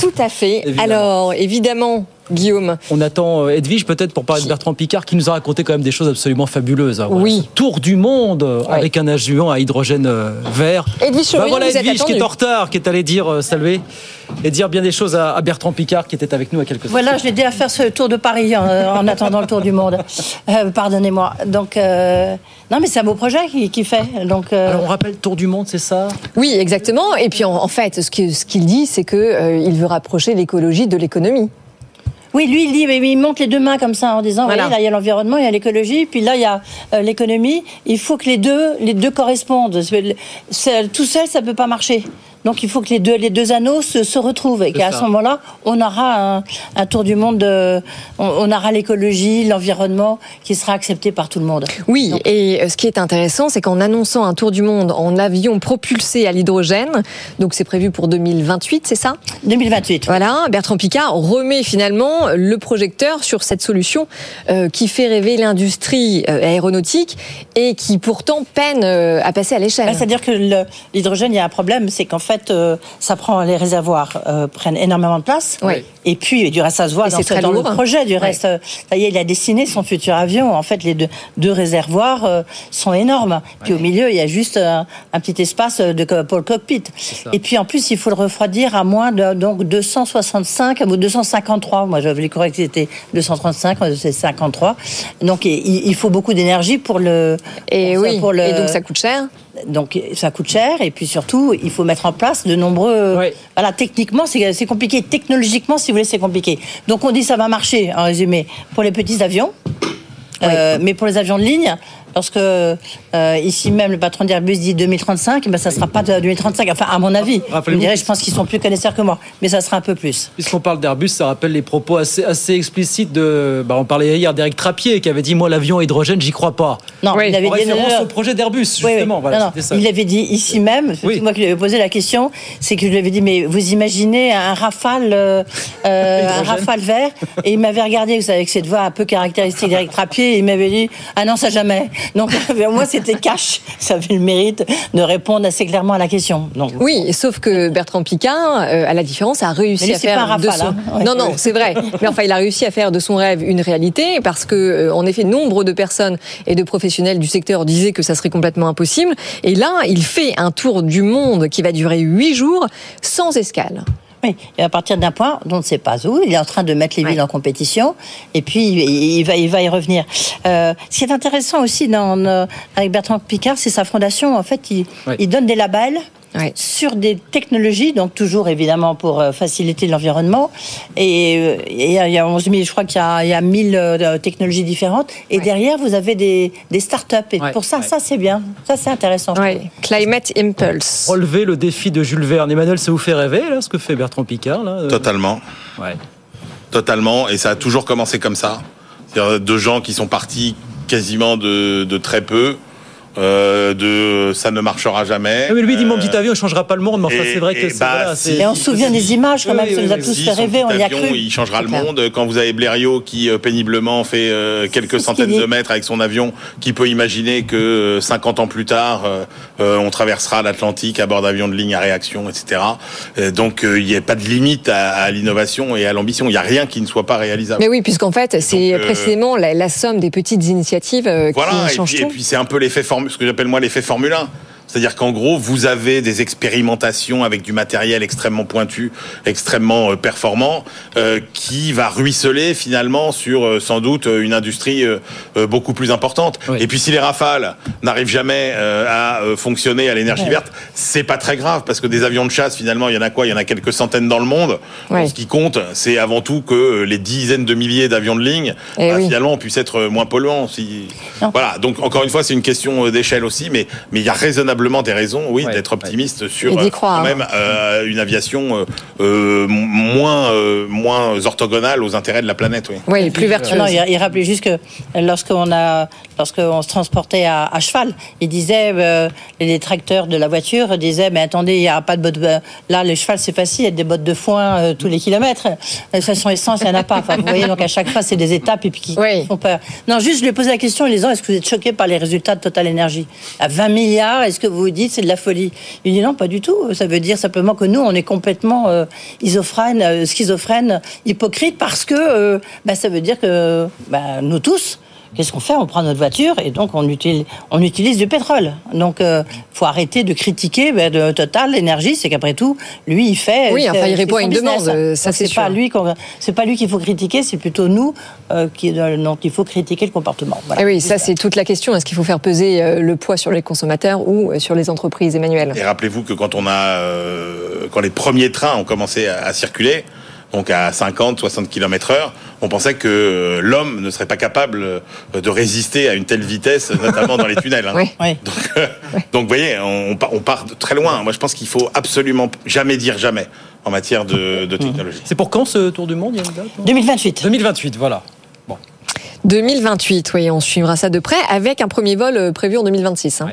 Tout à fait. Alors, évidemment, Guillaume. On attend euh, Edwige peut-être pour parler de Bertrand Picard qui nous a raconté quand même des choses absolument fabuleuses. Hein. Oui. Tour du monde avec un avion à hydrogène euh, vert. Edwige bah voilà Edwige qui est en retard, qui est allée dire euh, saluer et dire bien des choses à, Bertrand Picard qui était avec nous à quelques. Voilà, je l'ai dit à faire ce tour de Paris en, attendant le tour du monde. Pardonnez-moi. Donc non, mais c'est un beau projet qu'il fait. Donc Alors on rappelle tour du monde, c'est ça? Oui, exactement. Et puis en, fait, ce qu'il dit, c'est que il veut rapprocher l'écologie de l'économie. Oui, lui, il dit, il monte les deux mains comme ça en disant, voilà. là, il y a l'environnement, il y a l'écologie, puis là, il y a euh, l'économie. Il faut que les deux, les deux correspondent. Tout seul, ça peut pas marcher. Donc il faut que les deux, les deux anneaux se, se retrouvent et qu'à ce moment-là, on aura un, un, tour du monde, de, on, aura l'écologie, l'environnement qui sera accepté par tout le monde. Oui, et euh, ce qui est intéressant, c'est qu'en annonçant un tour du monde en avion propulsé à l'hydrogène, donc c'est prévu pour 2028, c'est ça? 2028. Voilà, Bertrand Picard remet finalement le projecteur sur cette solution euh, qui fait rêver l'industrie euh, aéronautique et qui pourtant peine à passer à l'échelle. C'est-à-dire que l'hydrogène, il y a un problème, c'est qu'en fait, fait, euh, ça prend les réservoirs euh, prennent énormément de place. Oui. Et puis, du reste, ça se voit Et dans, très dans le lourd. projet. Du reste, euh, ça y est, il a dessiné son futur avion. En fait, les deux, deux réservoirs euh, sont énormes. Puis au milieu, il y a juste un, un petit espace de, pour le cockpit. Et puis en plus, il faut le refroidir à moins de donc 265 ou 253. Moi, j'avais correct, c'était 235, moi, c'est 53. Donc, il, il faut beaucoup d'énergie pour le. Et pour ça- oui, pour le- et donc ça coûte cher. Donc ça coûte cher et puis surtout il faut mettre en place de nombreux. Voilà, techniquement c'est compliqué, technologiquement si vous voulez c'est compliqué. Donc on dit ça va marcher en résumé pour les petits avions, Euh, mais pour les avions de ligne. Lorsque euh, ici même le patron d'Airbus dit 2035, ben ça sera pas de 2035. Enfin, à mon avis, je dirais, je pense qu'ils sont plus connaisseurs que moi, mais ça sera un peu plus. Puisqu'on parle d'Airbus, ça rappelle les propos assez, assez explicites de. Bah, on parlait hier d'Éric Trappier qui avait dit Moi, l'avion à hydrogène, j'y crois pas. Non, il avait en dit référence non, au projet d'Airbus, Oui, oui. justement. Voilà, Non, non, c'était ça. Il avait dit ici même, c'est moi qui lui avais posé la question, c'est que je lui avais dit, mais vous imaginez un rafale, euh, euh, un rafale vert, et il m'avait regardé, vous savez, avec cette voix un peu caractéristique d'Eric Trappier, et il m'avait dit, ah non, ça jamais. Donc, moi, c'était cash. Ça avait le mérite de répondre assez clairement à la question. Donc, Oui, sauf que Bertrand Picard, euh, à la différence, a réussi lui, à c'est faire pas un de son. hein. Non, non, c'est vrai. Mais enfin, il a réussi à faire de son rêve une réalité parce que, euh, en effet, nombre de personnes et de professionnels du secteur disaient que ça serait complètement impossible. Et là, il fait un tour du monde qui va durer huit jours sans escale. Oui, et à partir d'un point, on ne sait pas où, il est en train de mettre les villes en compétition, et puis il va, il va y revenir. Euh, ce qui est intéressant aussi dans, euh, avec Bertrand Picard, c'est sa fondation. En fait, il, il donne des labels sur des technologies, donc toujours évidemment pour euh, faciliter l'environnement. Et euh, et il y, a- il y a 11 000, je crois qu'il y a, il y a 1000 euh, technologies différentes. Et derrière, vous avez des, des startups. Et Ouais, pour ça, ça c'est bien. Ça c'est intéressant. Climate Impulse. Relever le défi de Jules Verne. Emmanuel, ça vous fait rêver, là, ce que fait Bertrand Picard là euh Totalement. Ouais. Totalement. Et ça a toujours commencé comme ça. C'est-à-dire de gens qui sont partis quasiment de, de très peu. Euh, de ça ne marchera jamais. Mais lui, dit Mon petit avion, il changera pas le monde. Mais enfin, c'est vrai que bah, voilà, si. c'est- Et on se souvient des images quand même, oui, ça oui, nous a tous Si, fait rêver, on y a avion, cru. Il changera le monde. Quand vous avez Blériot qui euh, péniblement fait euh, quelques centaines de mètres avec son avion, qui peut imaginer que euh, 50 ans plus tard, euh, euh, on traversera l'Atlantique à bord d'avions de ligne à réaction, etc. Euh, donc euh, il n'y a pas de limite à, à l'innovation et à l'ambition. Il n'y a rien qui ne soit pas réalisable. Mais oui, puisqu'en fait, c'est euh, précisément la, la somme des petites initiatives euh, Voilà, qui et change puis, et tout. puis c'est un peu l'effet Formule, ce que j'appelle moi l'effet Formule 1. C'est-à-dire qu'en gros, vous avez des expérimentations avec du matériel extrêmement pointu, extrêmement euh, performant, euh, qui va ruisseler finalement sur euh, sans doute une industrie beaucoup plus importante. Et puis si les rafales n'arrivent jamais à fonctionner à l'énergie Ouais. verte, c'est pas très grave parce que des avions de chasse, finalement, il y en a quoi? Il y en a quelques centaines dans le monde. Ouais. Ce qui compte, c'est avant tout que les dizaines de milliers d'avions de ligne, Eh bah, oui. finalement, puissent être moins polluants. Si... Voilà. Donc encore une fois, c'est une question d'échelle aussi, mais mais il y a raisonnablement des raisons, oui, d'être optimiste sur Et d'y euh, croire. quand même euh, une aviation euh, euh, moins euh, moins orthogonale aux intérêts de la planète. Oui. Oui, plus vertueuse. Non, il, il rappelait juste que lorsqu'on a, lorsqu'on se transportait à, à cheval, il disait, euh, les tracteurs de la voiture disaient, mais attendez, il n'y a pas de bottes. Là, le cheval, c'est facile, il y a des bottes de foin euh, tous les kilomètres. La station essence, il n'y en a pas. Enfin, vous voyez, donc à chaque fois, c'est des étapes et puis qui font peur. Non, juste, je lui ai posé la question en lui disant, est-ce que vous êtes choqué par les résultats de Total Energy? À 20 milliards, est-ce que vous vous dites c'est de la folie? Il dit non, pas du tout. Ça veut dire simplement que nous, on est complètement euh, isophrène, euh, schizophrène, hypocrite parce que bah, ça veut dire que bah, nous tous, qu'est-ce qu'on fait? On prend notre voiture et donc on utilise, on utilise du pétrole. Donc, il faut arrêter de critiquer bah, de Total l'énergie. C'est qu'après tout, lui, il fait. Oui, enfin, il répond à une business. demande, euh, ça, c'est pas sûr. lui qu'on- c'est pas lui qu'il faut critiquer, c'est plutôt nous euh, qui dont il faut critiquer le comportement. Voilà. Eh oui, ça c'est toute la question. Est-ce qu'il faut faire peser euh, le poids sur les consommateurs ou euh, sur les entreprises, Emmanuel? Et rappelez-vous que quand on a euh, quand les premiers trains ont commencé à, à circuler, donc à 50, 60 km heure, on pensait que euh, l'homme ne serait pas capable euh, de résister à une telle vitesse, notamment dans les tunnels. hein. Oui. Donc, euh, donc, vous voyez, on, part- on part de très loin. Moi, je pense qu'il faut absolument jamais dire jamais en matière de, de technologie. C'est pour quand ce tour du monde Il y a une date non 2028. 2028, voilà. 2028, oui, on suivra ça de près avec un premier vol prévu en 2026. hein.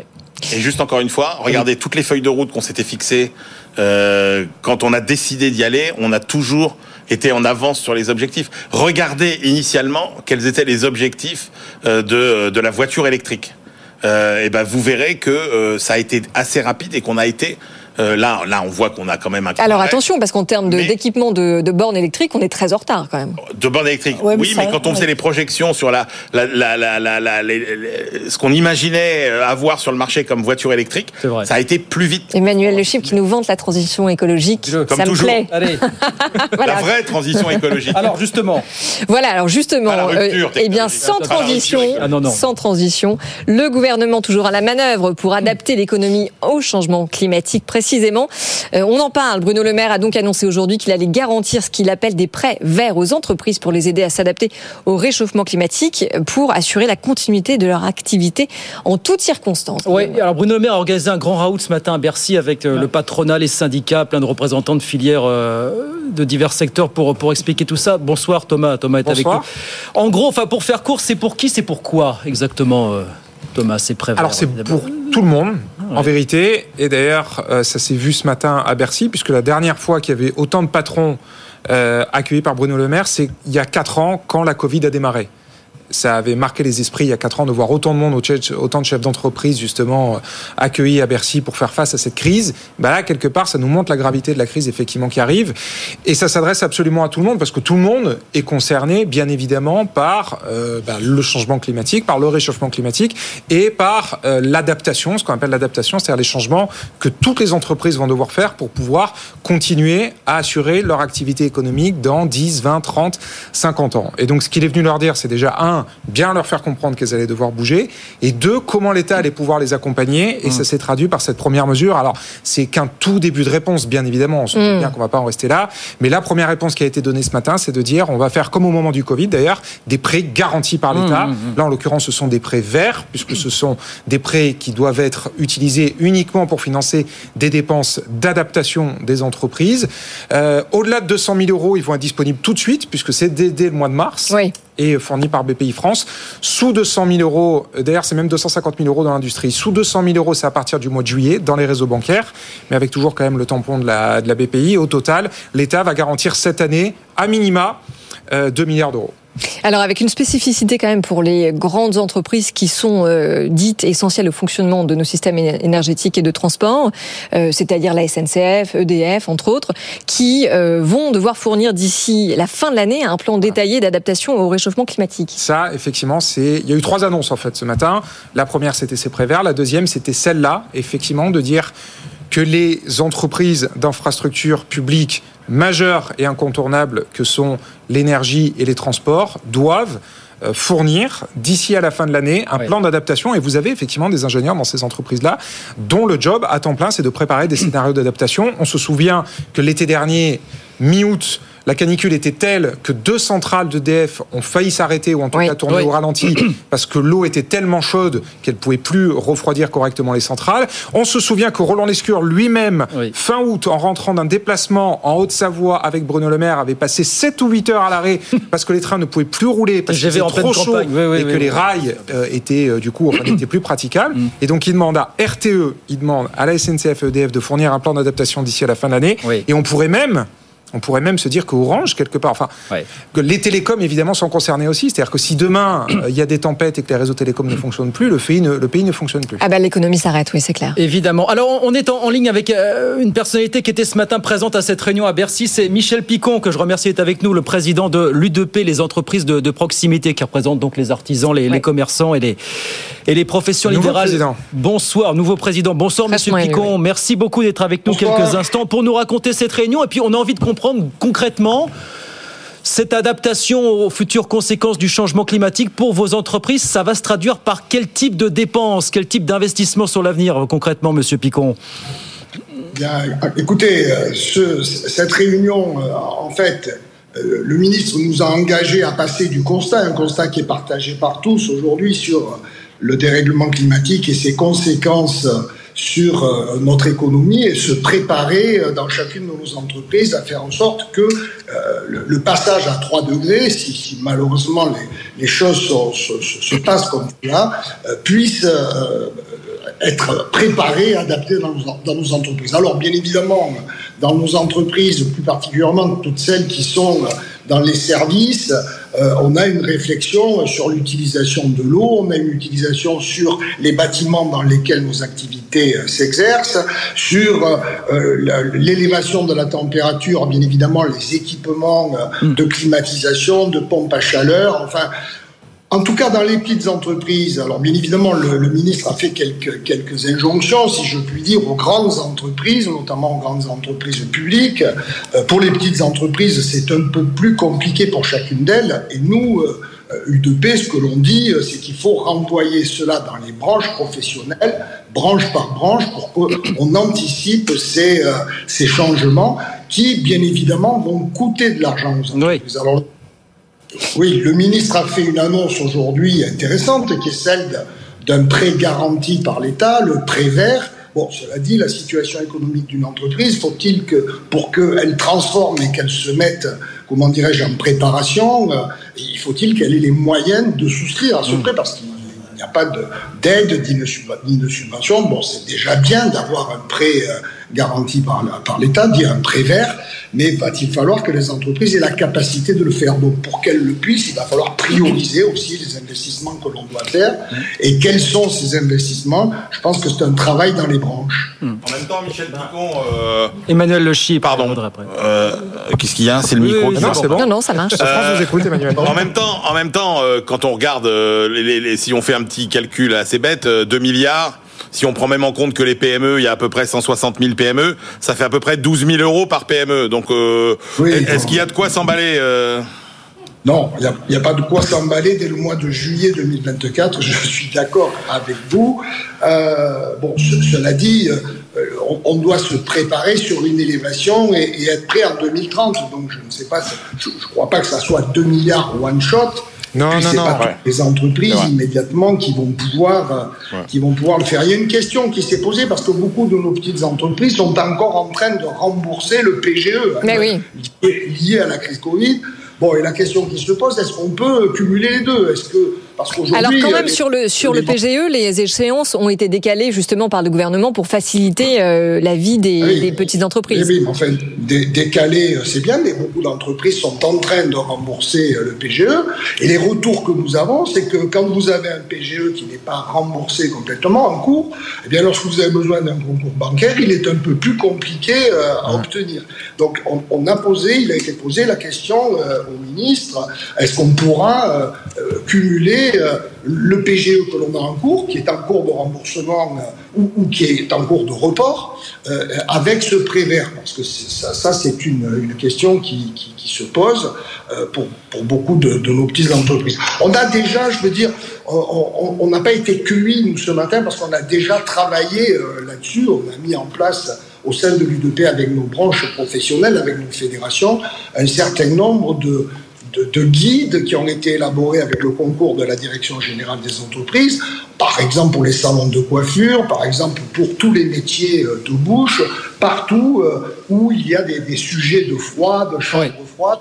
Et juste encore une fois, regardez toutes les feuilles de route qu'on s'était fixées. euh, quand on a décidé d'y aller, on a toujours été en avance sur les objectifs. Regardez initialement quels étaient les objectifs euh, de, de la voiture électrique. Euh, et ben vous verrez que euh, ça a été assez rapide et qu'on a été Euh, là, là, on voit qu'on a quand même un. Alors attention, parce qu'en termes d'équipement de, de, bornes électriques, on est très en retard quand même. De bornes électriques, oui, mais, mais quand on faisait les projections sur la, la, la, la, la les, ce qu'on imaginait avoir sur le marché comme voiture électrique, ça a été plus vite. Emmanuel Le Chip qui nous vante la transition écologique, comme ça toujours. me plaît. Allez. voilà. La vraie transition écologique. Alors justement. Voilà, alors justement, euh, eh bien sans transition, ah, non, non. sans transition, le gouvernement toujours à la manœuvre pour adapter l'économie au changement climatique précisément. Euh, on en parle. Bruno Le Maire a donc annoncé aujourd'hui qu'il allait garantir ce qu'il appelle des prêts verts aux entreprises pour les aider à s'adapter au réchauffement climatique pour assurer la continuité de leur activité en toutes circonstances. Oui, alors Bruno Le Maire a organisé un grand raout ce matin à Bercy avec euh, le patronat, les syndicats, plein de représentants de filières euh, de divers secteurs pour, pour expliquer tout ça. Bonsoir Thomas, Thomas est Bonsoir. avec nous. En gros, enfin pour faire court, c'est pour qui, c'est pour quoi exactement euh, Thomas, c'est. Alors c'est pour tout le monde, en vérité. Et d'ailleurs, euh, ça s'est vu ce matin à Bercy, puisque la dernière fois qu'il y avait autant de patrons euh, accueillis par Bruno Le Maire, c'est il y a quatre ans, quand la Covid a démarré ça avait marqué les esprits il y a quatre ans de voir autant de monde, autant de chefs d'entreprise justement accueillis à Bercy pour faire face à cette crise. Bah là, quelque part, ça nous montre la gravité de la crise effectivement qui arrive. Et ça s'adresse absolument à tout le monde parce que tout le monde est concerné, bien évidemment, par euh, bah, le changement climatique, par le réchauffement climatique et par euh, l'adaptation, ce qu'on appelle l'adaptation, c'est-à-dire les changements que toutes les entreprises vont devoir faire pour pouvoir continuer à assurer leur activité économique dans 10, 20, 30, 50 ans. Et donc, ce qu'il est venu leur dire, c'est déjà un, bien leur faire comprendre qu'elles allaient devoir bouger, et deux, comment l'État allait pouvoir les accompagner, et ça s'est traduit par cette première mesure. Alors, c'est qu'un tout début de réponse, bien évidemment, on se dit bien qu'on va pas en rester là, mais la première réponse qui a été donnée ce matin, c'est de dire, on va faire comme au moment du Covid d'ailleurs, des prêts garantis par l'État. Là, en l'occurrence, ce sont des prêts verts, puisque ce sont des prêts qui doivent être utilisés uniquement pour financer des dépenses d'adaptation des entreprises. Euh, Au-delà de 200 000 euros, ils vont être disponibles tout de suite, puisque c'est dès, dès, le mois de mars. Oui et fourni par BPI France. Sous 200 000 euros, d'ailleurs c'est même 250 000 euros dans l'industrie. Sous 200 000 euros, c'est à partir du mois de juillet dans les réseaux bancaires, mais avec toujours quand même le tampon de la, de la BPI. Au total, l'État va garantir cette année, à minima, euh, 2 milliards d'euros. Alors avec une spécificité quand même pour les grandes entreprises qui sont euh, dites essentielles au fonctionnement de nos systèmes énergétiques et de transport, euh, c'est-à-dire la SNCF, EDF entre autres, qui euh, vont devoir fournir d'ici la fin de l'année un plan détaillé d'adaptation au réchauffement climatique. Ça, effectivement, c'est il y a eu trois annonces en fait ce matin. La première c'était ces préverts, la deuxième c'était celle-là, effectivement, de dire que les entreprises d'infrastructures publiques majeures et incontournables que sont l'énergie et les transports doivent euh, fournir d'ici à la fin de l'année un oui. plan d'adaptation et vous avez effectivement des ingénieurs dans ces entreprises-là dont le job à temps plein c'est de préparer des scénarios d'adaptation. On se souvient que l'été dernier, mi-août, la canicule était telle que deux centrales d'EDF ont failli s'arrêter ou en tout Oui, cas tourner oui. au ralenti parce que l'eau était tellement chaude qu'elle ne pouvait plus refroidir correctement les centrales. On se souvient que Roland Lescure lui-même, fin août, en rentrant d'un déplacement en Haute-Savoie avec Bruno Le Maire, avait passé 7 ou 8 heures à l'arrêt parce que les trains ne pouvaient plus rouler parce qu'il trop chaud et que les rails euh, étaient euh, du coup enfin, n'étaient plus praticables. Mm. Et donc il demande à RTE, il demande à la SNCF et EDF de fournir un plan d'adaptation d'ici à la fin de l'année. Et on pourrait même on pourrait même se dire que Orange, quelque part, enfin, que les télécoms évidemment sont concernés aussi. C'est-à-dire que si demain euh, il y a des tempêtes et que les réseaux télécoms ne fonctionnent plus, le pays ne, le pays ne fonctionne plus. Ah bah l'économie s'arrête, oui c'est clair. Évidemment. Alors, on est en, en ligne avec euh, une personnalité qui était ce matin présente à cette réunion à Bercy. C'est Michel Picon, que je remercie d'être avec nous, le président de l'UDP, les entreprises de, de proximité, qui représentent donc les artisans, les, les commerçants et les, et les professions Nouveau libérales. président. Bonsoir, nouveau président. Bonsoir, monsieur Picon. Merci beaucoup d'être avec nous Bonsoir. quelques instants pour nous raconter cette réunion. Et puis, on a envie de comprendre concrètement cette adaptation aux futures conséquences du changement climatique pour vos entreprises, ça va se traduire par quel type de dépenses, quel type d'investissement sur l'avenir concrètement, Monsieur Picon? Bien, écoutez, euh, ce- cette réunion, euh, en fait, euh, le ministre nous a engagés à passer du constat, un constat qui est partagé par tous aujourd'hui sur le dérèglement climatique et ses conséquences sur euh, notre économie et se préparer euh, dans chacune de nos entreprises à faire en sorte que euh, le, passage à 3 degrés, si, malheureusement les, choses se, se- se passent comme cela, puisse être préparé, adapté dans nos entreprises. Alors, bien évidemment, dans nos entreprises, plus particulièrement toutes celles qui sont dans les services, euh, on a une réflexion sur l'utilisation de l'eau, on a une utilisation sur les bâtiments dans lesquels nos activités euh, s'exercent, sur euh, l'élévation de la température, bien évidemment les équipements de climatisation, de pompes à chaleur, enfin en tout cas, dans les petites entreprises, alors bien évidemment, le, ministre a fait quelques, quelques injonctions, si je puis dire, aux grandes entreprises, notamment aux grandes entreprises publiques. Euh, pour les petites entreprises, c'est un peu plus compliqué pour chacune d'elles. Et nous, euh, UDP, ce que l'on dit, euh, c'est qu'il faut renvoyer cela dans les branches professionnelles, branche par branche, pour qu'on anticipe ces, ces changements qui, bien évidemment, vont coûter de l'argent aux entreprises. Alors, oui, le ministre a fait une annonce aujourd'hui intéressante qui est celle d'un prêt garanti par l'État, le prêt vert. Bon, cela dit, la situation économique d'une entreprise, faut-il que pour qu'elle transforme et qu'elle se mette, comment dirais-je, en préparation, euh, il faut-il qu'elle ait les moyens de souscrire à ce mmh. prêt? Parce qu'il n'y a pas d'aide ni de subvention. Bon, c'est déjà bien d'avoir un prêt euh, garanti par, par l'État, dit un prêt vert, mais va-t-il falloir que les entreprises aient la capacité de le faire Donc pour qu'elles le puissent, il va falloir prioriser aussi les investissements que l'on doit faire. Et quels sont ces investissements? Je pense que c'est un travail dans les branches. En même temps, Michel Picon... Euh... Emmanuel Le pardon. Euh, Qu'est-ce qu'il y a? C'est le micro qui non, c'est bon. Non, non, ça marche. Euh, écoute, Emmanuel. En même temps, en même temps euh, quand on regarde, euh, les, les, si on fait un petit calcul assez bête, 2 milliards si on prend même en compte que les PME, il y a à peu près 160 000 PME, ça fait à peu près 12 000 euros par PME. Donc, euh, est-ce qu'il y a de quoi s'emballer euh? Non, il n'y a, pas de quoi s'emballer dès le mois de juillet 2024, je suis d'accord avec vous. Euh, bon, cela dit, on, doit se préparer sur une élévation et, être prêt en 2030. Donc je ne sais pas, je ne crois pas que ça soit 2 milliards one shot. Non, non, non. Pas les entreprises immédiatement qui vont pouvoir, euh, qui vont pouvoir le faire. Il y a une question qui s'est posée parce que beaucoup de nos petites entreprises sont encore en train de rembourser le PGE hein, Mais oui. lié à la crise Covid. Bon, et la question qui se pose, est-ce qu'on peut cumuler les deux? Est-ce que alors quand même sur le sur le PGE, les échéances ont été décalées justement par le gouvernement pour faciliter euh, la vie des, ah des, petites entreprises. Oui, mais enfin décaler euh, c'est bien, mais beaucoup d'entreprises sont en train de rembourser euh, le PGE. Et les retours que nous avons, c'est que quand vous avez un PGE qui n'est pas remboursé complètement en cours, eh bien lorsque vous avez besoin d'un concours bancaire, il est un peu plus compliqué à obtenir. Donc on, a posé, il a été posé la question au ministre est-ce qu'on pourra cumuler euh, le PGE que l'on a en cours, qui est en cours de remboursement euh, ou, qui est en cours de report, euh, avec ce prêt vert Parce que ça, c'est une, question qui, se pose pour, beaucoup de, nos petites entreprises. On a déjà, je veux dire, on n'a pas été cueillis, nous, ce matin, parce qu'on a déjà travaillé là-dessus. On a mis en place au sein de l'UDP avec nos branches professionnelles, avec nos fédérations, un certain nombre de, de, guides qui ont été élaborés avec le concours de la Direction générale des entreprises, par exemple pour les salons de coiffure, par exemple pour tous les métiers euh, de bouche, partout euh, où il y a des, sujets de froid, de chambre froide.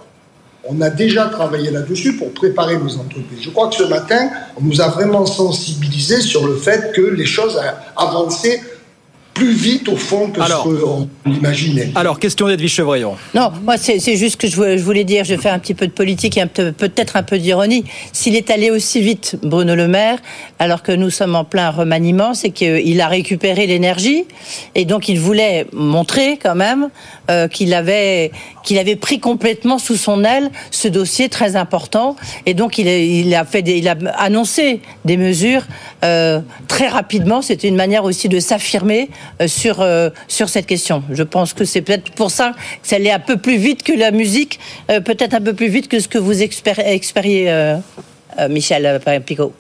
On a déjà travaillé là-dessus pour préparer nos entreprises. Je crois que ce matin, on nous a vraiment sensibilisés sur le fait que les choses avancé plus vite au fond que ce qu'on imaginait. Alors, question d'Edwige Chevrillon. Non, moi c'est juste que je voulais dire, je vais faire un petit peu de politique et peut-être un peu d'ironie. S'il est allé aussi vite, Bruno Le Maire, alors que nous sommes en plein remaniement, c'est qu'il a récupéré l'énergie et donc il voulait montrer quand même euh, qu'il avait qu'il avait pris complètement sous son aile ce dossier très important et donc il a, il a fait il a annoncé des mesures euh, très rapidement. C'était une manière aussi de s'affirmer euh, sur, euh, sur cette question. Je pense que c'est peut-être pour ça que ça allait un peu plus vite que la musique, euh, peut-être un peu plus vite que ce que vous expériez, Michel Picot.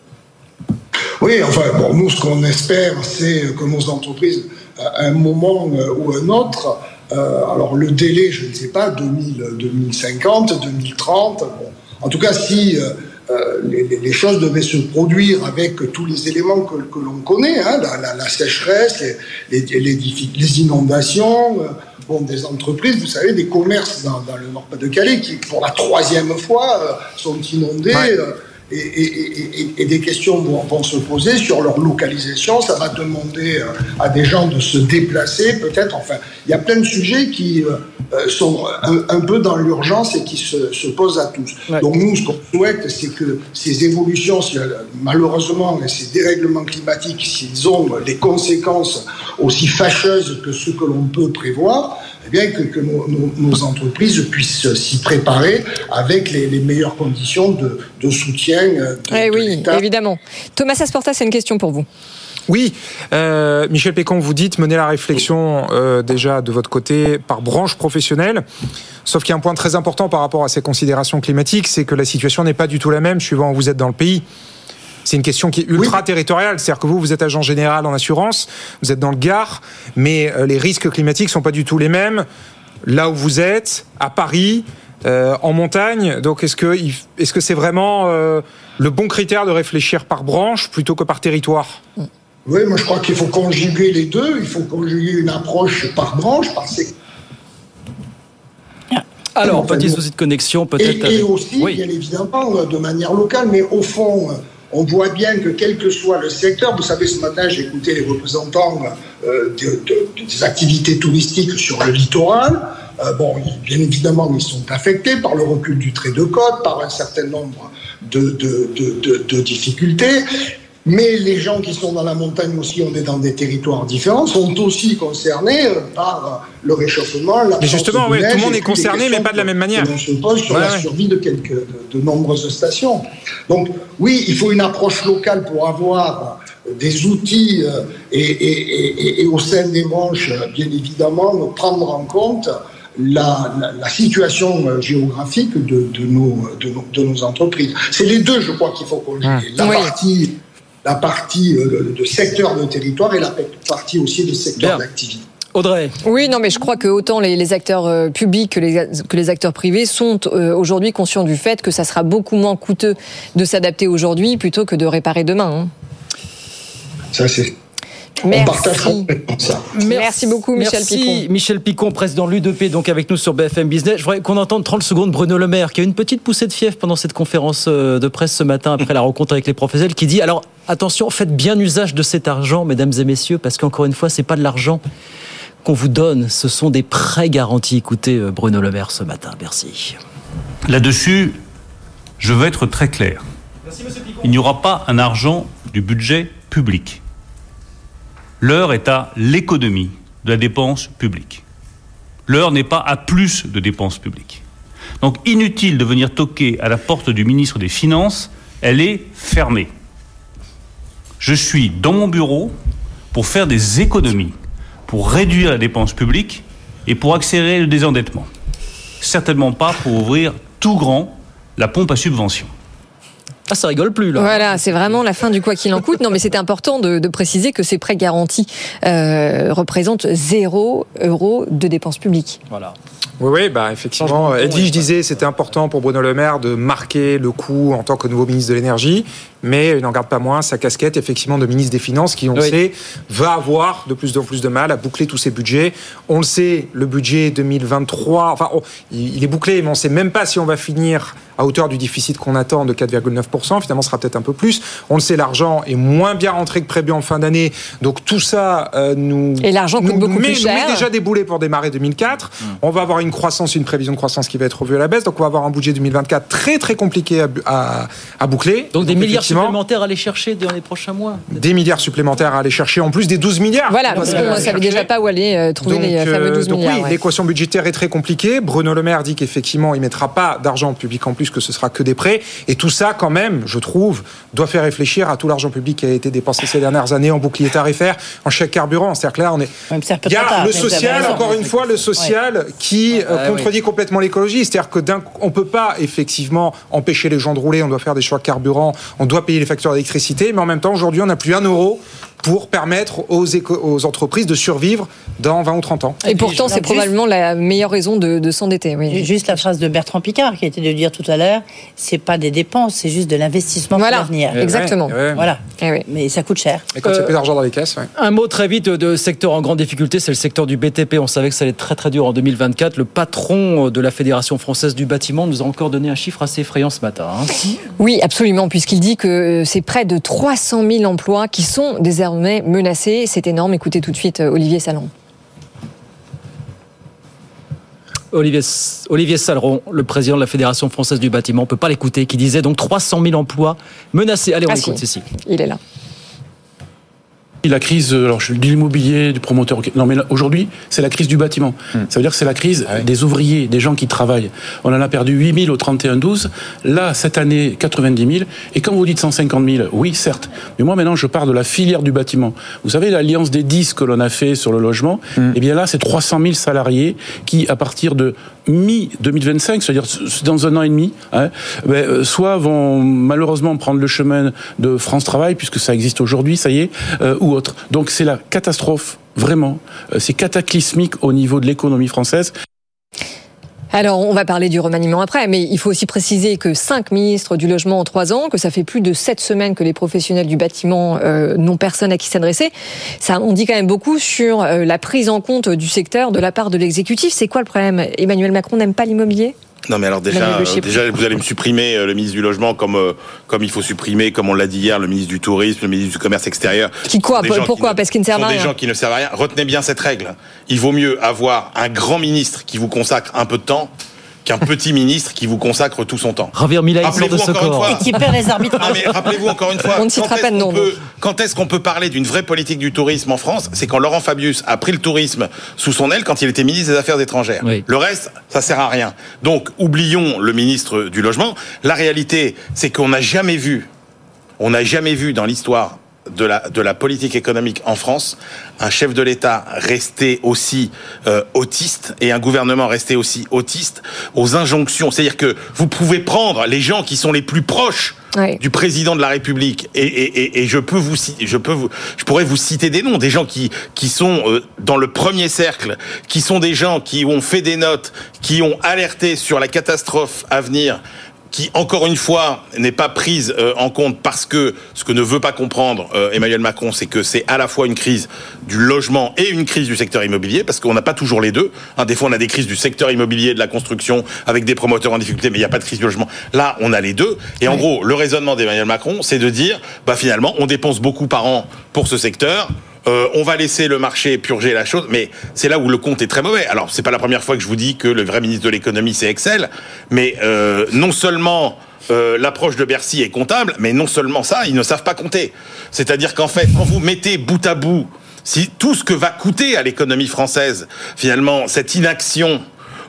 Oui, enfin, bon, nous, ce qu'on espère, c'est que nos entreprises, à un moment ou un autre, alors le délai, je ne sais pas, 2000, 2050, 2030, en tout cas, si euh, les, choses devaient se produire avec tous les éléments que, l'on connaît, hein, la, sécheresse, les, les, inondations, euh, bon, des entreprises, vous savez, des commerces dans, le Nord-Pas-de-Calais qui, pour la troisième fois, euh, sont inondés. Et- et- et des questions vont, vont se poser sur leur localisation. Ça va demander euh, à des gens de se déplacer, peut-être. Enfin, il y a plein de sujets qui euh, euh, sont un, un peu dans l'urgence et qui se, se posent à tous. Donc nous, ce qu'on souhaite, c'est que ces évolutions, si, malheureusement, et ces dérèglements climatiques, s'ils ont les conséquences aussi fâcheuses que ce que l'on peut prévoir, eh bien que, que nos, nos- nos entreprises puissent s'y préparer avec les, les meilleures conditions de, de soutien. euh, de- Eh de oui, évidemment. Thomas Asporta, c'est une question pour vous. Oui, euh, Michel Pécan, vous dites mener la réflexion euh, déjà de votre côté par branche professionnelle. Sauf qu'il y a un point très important par rapport à ces considérations climatiques, c'est que la situation n'est pas du tout la même suivant où vous êtes dans le pays. C'est une question qui est ultra territoriale, c'est-à-dire que vous, vous êtes agent général en assurance, vous êtes dans le Gard, mais euh, les risques climatiques sont pas du tout les mêmes là où vous êtes, à Paris, euh, en montagne. Donc, est-ce que est-ce que c'est vraiment euh, le bon critère de réfléchir par branche plutôt que par territoire? Oui, moi je crois qu'il faut conjuguer les deux. Il faut conjuguer une approche par branche, par secteur. Alors, Enfin, petit souci de connexion, Et, peut-être. et avec- aussi, Oui. bien évidemment, de manière locale, mais au fond, euh, on voit bien que quel que soit le secteur, vous savez, ce matin, j'ai écouté les représentants euh, de- de- des activités touristiques sur le littoral. Euh, bon, bien évidemment, ils sont affectés par le recul du trait de côte, par un certain nombre de difficultés. Mais les gens qui sont dans la montagne aussi, on est dans des territoires différents, sont aussi concernés euh, par euh, le réchauffement. Mais justement, ouais, neige tout le monde est concerné, mais pas de la même manière. l'on se pose sur Ouais, la ouais. survie de, quelques, de, de nombreuses stations. Donc oui, il faut une approche locale pour avoir des outils euh, et, et- et- et au sein des branches, euh, bien évidemment, prendre en compte la, la- la situation euh, géographique de, de nos, de, nos, de nos entreprises. C'est les deux, je crois, qu'il faut conjuguer. La Oui. partie, la partie euh, de secteur de territoire et la partie aussi de secteur d'activité. Audrey. Oui, non, mais je crois que autant les, les acteurs euh, publics que les, que les acteurs privés sont euh, aujourd'hui conscients du fait que ça sera beaucoup moins coûteux de s'adapter aujourd'hui plutôt que de réparer demain. hein. Ça, c'est. Merci. On partage complètement ça. Merci beaucoup, Michel Merci, Picon. Michel Picon, président de l'UDP, donc avec nous sur BFM Business. Je voudrais qu'on entende 30 secondes Bruno Le Maire, qui a eu une petite poussée de fièvre pendant cette conférence euh, de presse ce matin après la rencontre avec les professionnels, qui dit alors attention, faites bien usage de cet argent, mesdames et messieurs, parce qu'encore une fois, c'est pas de l'argent qu'on vous donne, ce sont des prêts garantis. Écoutez euh, Bruno Le Maire ce matin. Merci. Là-dessus, je veux être très clair. Il n'y aura pas un argent du budget public. L'heure est à l'économie de la dépense publique. L'heure n'est pas à plus de dépenses publiques. Donc inutile de venir toquer à la porte du ministre des Finances, elle est fermée. Je suis dans mon bureau pour faire des économies, pour réduire la dépense publique et pour accélérer le désendettement. Certainement pas pour ouvrir tout grand la pompe à subvention. Ah, ça rigole plus là. Voilà, c'est vraiment la fin du quoi qu'il en coûte. Non, mais c'était important de, de préciser que ces prêts garantis euh, représentent zéro euro de dépenses publiques. Voilà. Oui, oui, bah effectivement. Edwige disait c'était important pour Bruno Le Maire de marquer le coup en tant que nouveau ministre de l'énergie, mais il n'en garde pas moins sa casquette effectivement de ministre des Finances qui, on le Oui. sait, va avoir de plus en plus de mal à boucler tous ses budgets. On le sait, le budget 2023, enfin, il est bouclé, mais on ne sait même pas si on va finir à hauteur du déficit qu'on attend de 4,9%. Finalement, ce sera peut-être un peu plus. On le sait, l'argent est moins bien rentré que prévu en fin d'année. Donc tout ça euh, nous, Et l'argent coûte nous, beaucoup nous met, plus nous met cher. déjà des boulets pour démarrer 2004. On va avoir une croissance, une prévision de croissance qui va être revue à la baisse. Donc on va avoir un budget 2024 très très compliqué à, à- à boucler. Donc des milliards effectivement, supplémentaires à aller chercher dans les prochains mois. Des milliards supplémentaires à aller chercher en plus des 12 milliards. Voilà, parce va qu'on ne savait déjà pas où aller euh, trouver les Donc, fameux euh, 12 donc milliards. oui, ouais. l'équation budgétaire est très compliquée. Bruno Le Maire dit qu'effectivement, il mettra pas d'argent public en plus, que ce sera que des prêts. Et tout ça, quand même, je trouve, doit faire réfléchir à tout l'argent public qui a été dépensé ces dernières années en bouclier tarifaire, en chèque carburant. C'est-à-dire que là, on est. Il y a tard, le social, raison. encore une fois, le social qui euh, contredit complètement l'écologie. C'est-à-dire que on peut pas effectivement empêcher les gens de rouler. On doit faire des choix carburant. On doit doit payer les factures d'électricité, mais en même temps, aujourd'hui, on n'a plus un euro pour permettre aux, éco- aux entreprises de survivre dans 20 ou 30 ans. Et pourtant, c'est probablement la meilleure raison de, de s'endetter. Oui. Juste la phrase de Bertrand Picard qui a été de dire tout à l'heure, c'est pas des dépenses, c'est juste de l'investissement Voilà, pour l'avenir. Eh ouais, Exactement. eh ouais. Voilà. Eh Mais ça coûte cher. Et quand il y a Euh, plus d'argent dans les caisses, ouais. Un mot très vite de secteur en grande difficulté, c'est le secteur du BTP. On savait que ça allait être très très dur en 2024. Le patron de la Fédération française du bâtiment nous a encore donné un chiffre assez effrayant ce matin. hein. Oui, absolument, puisqu'il dit que c'est près de 300 000 emplois qui sont désormais menacés. C'est énorme. Écoutez tout de suite euh, Olivier Salon. Olivier, Olivier Saleron, le président de la Fédération française du bâtiment, on ne peut pas l'écouter, qui disait donc 300 000 emplois menacés. Allez, on Ah, écoute, si. Cécile. Il est là. La crise, euh, alors je dis l'immobilier, du promoteur. Non, mais aujourd'hui, c'est la crise du bâtiment. Ça veut dire que c'est la crise des ouvriers, des gens qui travaillent. On en a perdu 8 000 au 31-12. Là, cette année, 90 000. Et quand vous dites 150 000, oui, certes. Mais moi, maintenant, je pars de la filière du bâtiment. Vous savez, l'alliance des 10 que l'on a fait sur le logement, eh bien là, c'est 300 000 salariés qui, à partir de mi-2025, c'est-à-dire dans un an et demi, hein, ben, euh, soit vont malheureusement prendre le chemin de France Travail, puisque ça existe aujourd'hui, ça y est, euh, ou Donc c'est la catastrophe, vraiment. Euh, C'est cataclysmique au niveau de l'économie française. Alors, on va parler du remaniement après, mais il faut aussi préciser que cinq ministres du logement en trois ans, que ça fait plus de sept semaines que les professionnels du bâtiment euh, n'ont personne à qui s'adresser. Ça, on dit quand même beaucoup sur euh, la prise en compte du secteur de la part de l'exécutif. C'est quoi le problème? Emmanuel Macron n'aime pas l'immobilier? Non, mais alors déjà, euh, déjà, vous allez me supprimer euh, le ministre du logement comme euh, comme il faut supprimer, comme on l'a dit hier, le ministre du tourisme, le ministre du commerce extérieur. Qui quoi des Pourquoi qui Parce qu'ils ne servent à des rien. gens qui ne servent à rien. Retenez bien cette règle. Il vaut mieux avoir un grand ministre qui vous consacre un peu de temps qu'un petit ministre qui vous consacre tout son temps. Javier Milei sort Rappelez-vous de ce encore une corps. fois. Et qui perd les arbitrages. Non, mais rappelez-vous encore une fois. On ne citera quand est-ce pas de nom. Quand est-ce qu'on peut parler d'une vraie politique du tourisme en France? C'est quand Laurent Fabius a pris le tourisme sous son aile quand il était ministre des Affaires étrangères. Oui. Le reste, ça sert à rien. Donc, oublions le ministre du Logement. La réalité, c'est qu'on n'a jamais vu, on n'a jamais vu dans l'histoire de la, de la politique économique en France, un chef de l'État rester aussi euh, autiste et un gouvernement rester aussi autiste aux injonctions. C'est-à-dire que vous pouvez prendre les gens qui sont les plus proches du président de la République et, et, et, et je peux vous je peux vous je pourrais vous citer des noms des gens qui qui sont euh, dans le premier cercle qui sont des gens qui ont fait des notes qui ont alerté sur la catastrophe à venir qui encore une fois n'est pas prise euh, en compte parce que ce que ne veut pas comprendre euh, Emmanuel Macron, c'est que c'est à la fois une crise du logement et une crise du secteur immobilier parce qu'on n'a pas toujours les deux. Hein, des fois, on a des crises du secteur immobilier, de la construction avec des promoteurs en difficulté, mais il n'y a pas de crise du logement. Là, on a les deux. Et en gros, le raisonnement d'Emmanuel Macron, c'est de dire, bah finalement, on dépense beaucoup par an pour ce secteur. Euh, on va laisser le marché purger la chose, mais c'est là où le compte est très mauvais. Alors, c'est pas la première fois que je vous dis que le vrai ministre de l'économie c'est Excel, mais euh, non seulement euh, l'approche de Bercy est comptable, mais non seulement ça, ils ne savent pas compter. C'est-à-dire qu'en fait, quand vous mettez bout à bout si tout ce que va coûter à l'économie française finalement cette inaction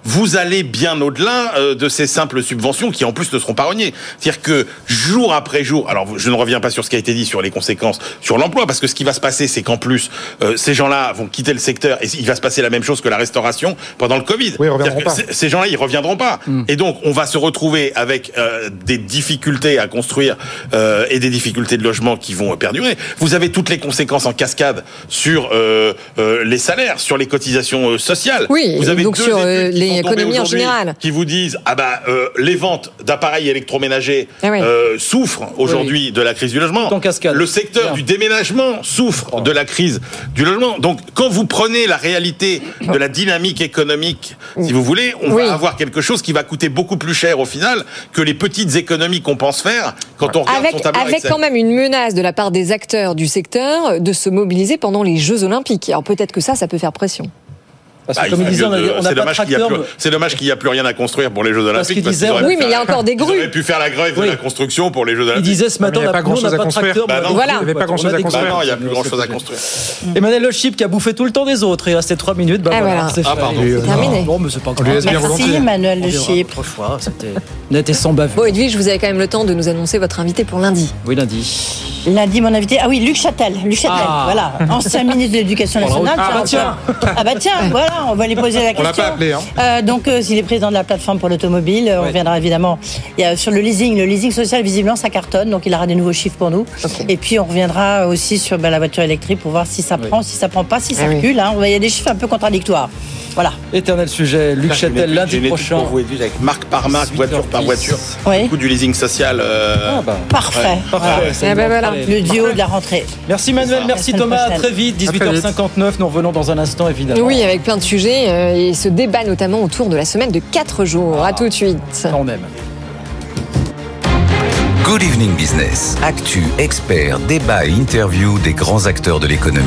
vous allez bien au-delà euh, de ces simples subventions qui en plus ne seront pas reniées. C'est-à-dire que jour après jour, alors je ne reviens pas sur ce qui a été dit sur les conséquences sur l'emploi, parce que ce qui va se passer, c'est qu'en plus, euh, ces gens-là vont quitter le secteur et il va se passer la même chose que la restauration pendant le Covid. Oui, pas. ces- gens-là, ils reviendront pas. Et donc, on va se retrouver avec euh, des difficultés à construire euh, et des difficultés de logement qui vont euh, perdurer. Vous avez toutes les conséquences en cascade sur euh, euh, les salaires, sur les cotisations euh, sociales. Oui, vous avez donc deux sur, euh, les en général. qui vous disent ah bah euh, les ventes d'appareils électroménagers Ah oui. euh, souffrent aujourd'hui de la crise du logement. En cascade. Le secteur Bien. du déménagement souffre de la crise du logement. Donc quand vous prenez la réalité de la dynamique économique, si vous voulez, on Oui. va avoir quelque chose qui va coûter beaucoup plus cher au final que les petites économies qu'on pense faire quand on regarde Avec, son tableau avec Excel. quand même une menace de la part des acteurs du secteur de se mobiliser pendant les Jeux Olympiques. Alors peut-être que ça, ça peut faire pression. Parce Bah, que comme il il disait, on n'a c'est pas de qu'il tracteur. plus- C'est dommage qu'il n'y a plus rien à construire pour les Jeux Olympiques. qu'il parce disait- qu'ils auraient Oui, mais il y a encore des ils grues. auraient pu faire la grève Oui. de la construction pour les Jeux Il Olympiques. disait ce matin, il on a pas grand-chose n'a à pas de construire. Bah Voilà. Il y avait pas grand-chose à construire. Bah non, il n'y a plus grand chose à construire. Emmanuel Le Chip qui a bouffé tout le temps des autres. Il restait 3 minutes. Bah Ah, voilà, Ah, pardon. Euh, Terminé. Non, mais c'est pas grave. Merci. Emmanuel Le Chip. fois, C'était net et sans bavure. Bon, Edwige, vous avez quand même le temps de nous annoncer votre invité pour lundi. Oui, lundi. Lundi, mon invité. Ah oui, Luc Châtel. Luc Châtel, Ah. voilà. Ancien ministre de l'Éducation nationale. Ah bah va- Ah bah tiens, voilà, on va lui poser la On l'a question. pas appelé, hein. Euh, donc, euh, s'il est président de la plateforme pour l'automobile, euh, on reviendra évidemment il y a, sur le leasing. Le leasing social, visiblement, ça cartonne, donc il aura des nouveaux chiffres pour nous. Et puis, on reviendra aussi sur bah, la voiture électrique pour voir si ça prend, si ça prend pas, si ça Ah oui. recule. hein. Il y a des chiffres un peu contradictoires. Voilà. Éternel sujet, Luc Châtel lundi prochain. Pour vous, avec marque par marque, voiture par 18h10. voiture. Oui. Le coût du leasing social. euh, Ah bah, Parfait. Ouais. Ah bah voilà. Le duo de la rentrée. Merci Manuel, merci Thomas, À très vite. 18h59, nous revenons dans un instant évidemment. Oui, avec plein de sujets euh, et ce débat notamment autour de la semaine de 4 jours. À tout de suite. On aime. Good Evening Business. Actu, experts, débat et interview des grands acteurs de l'économie.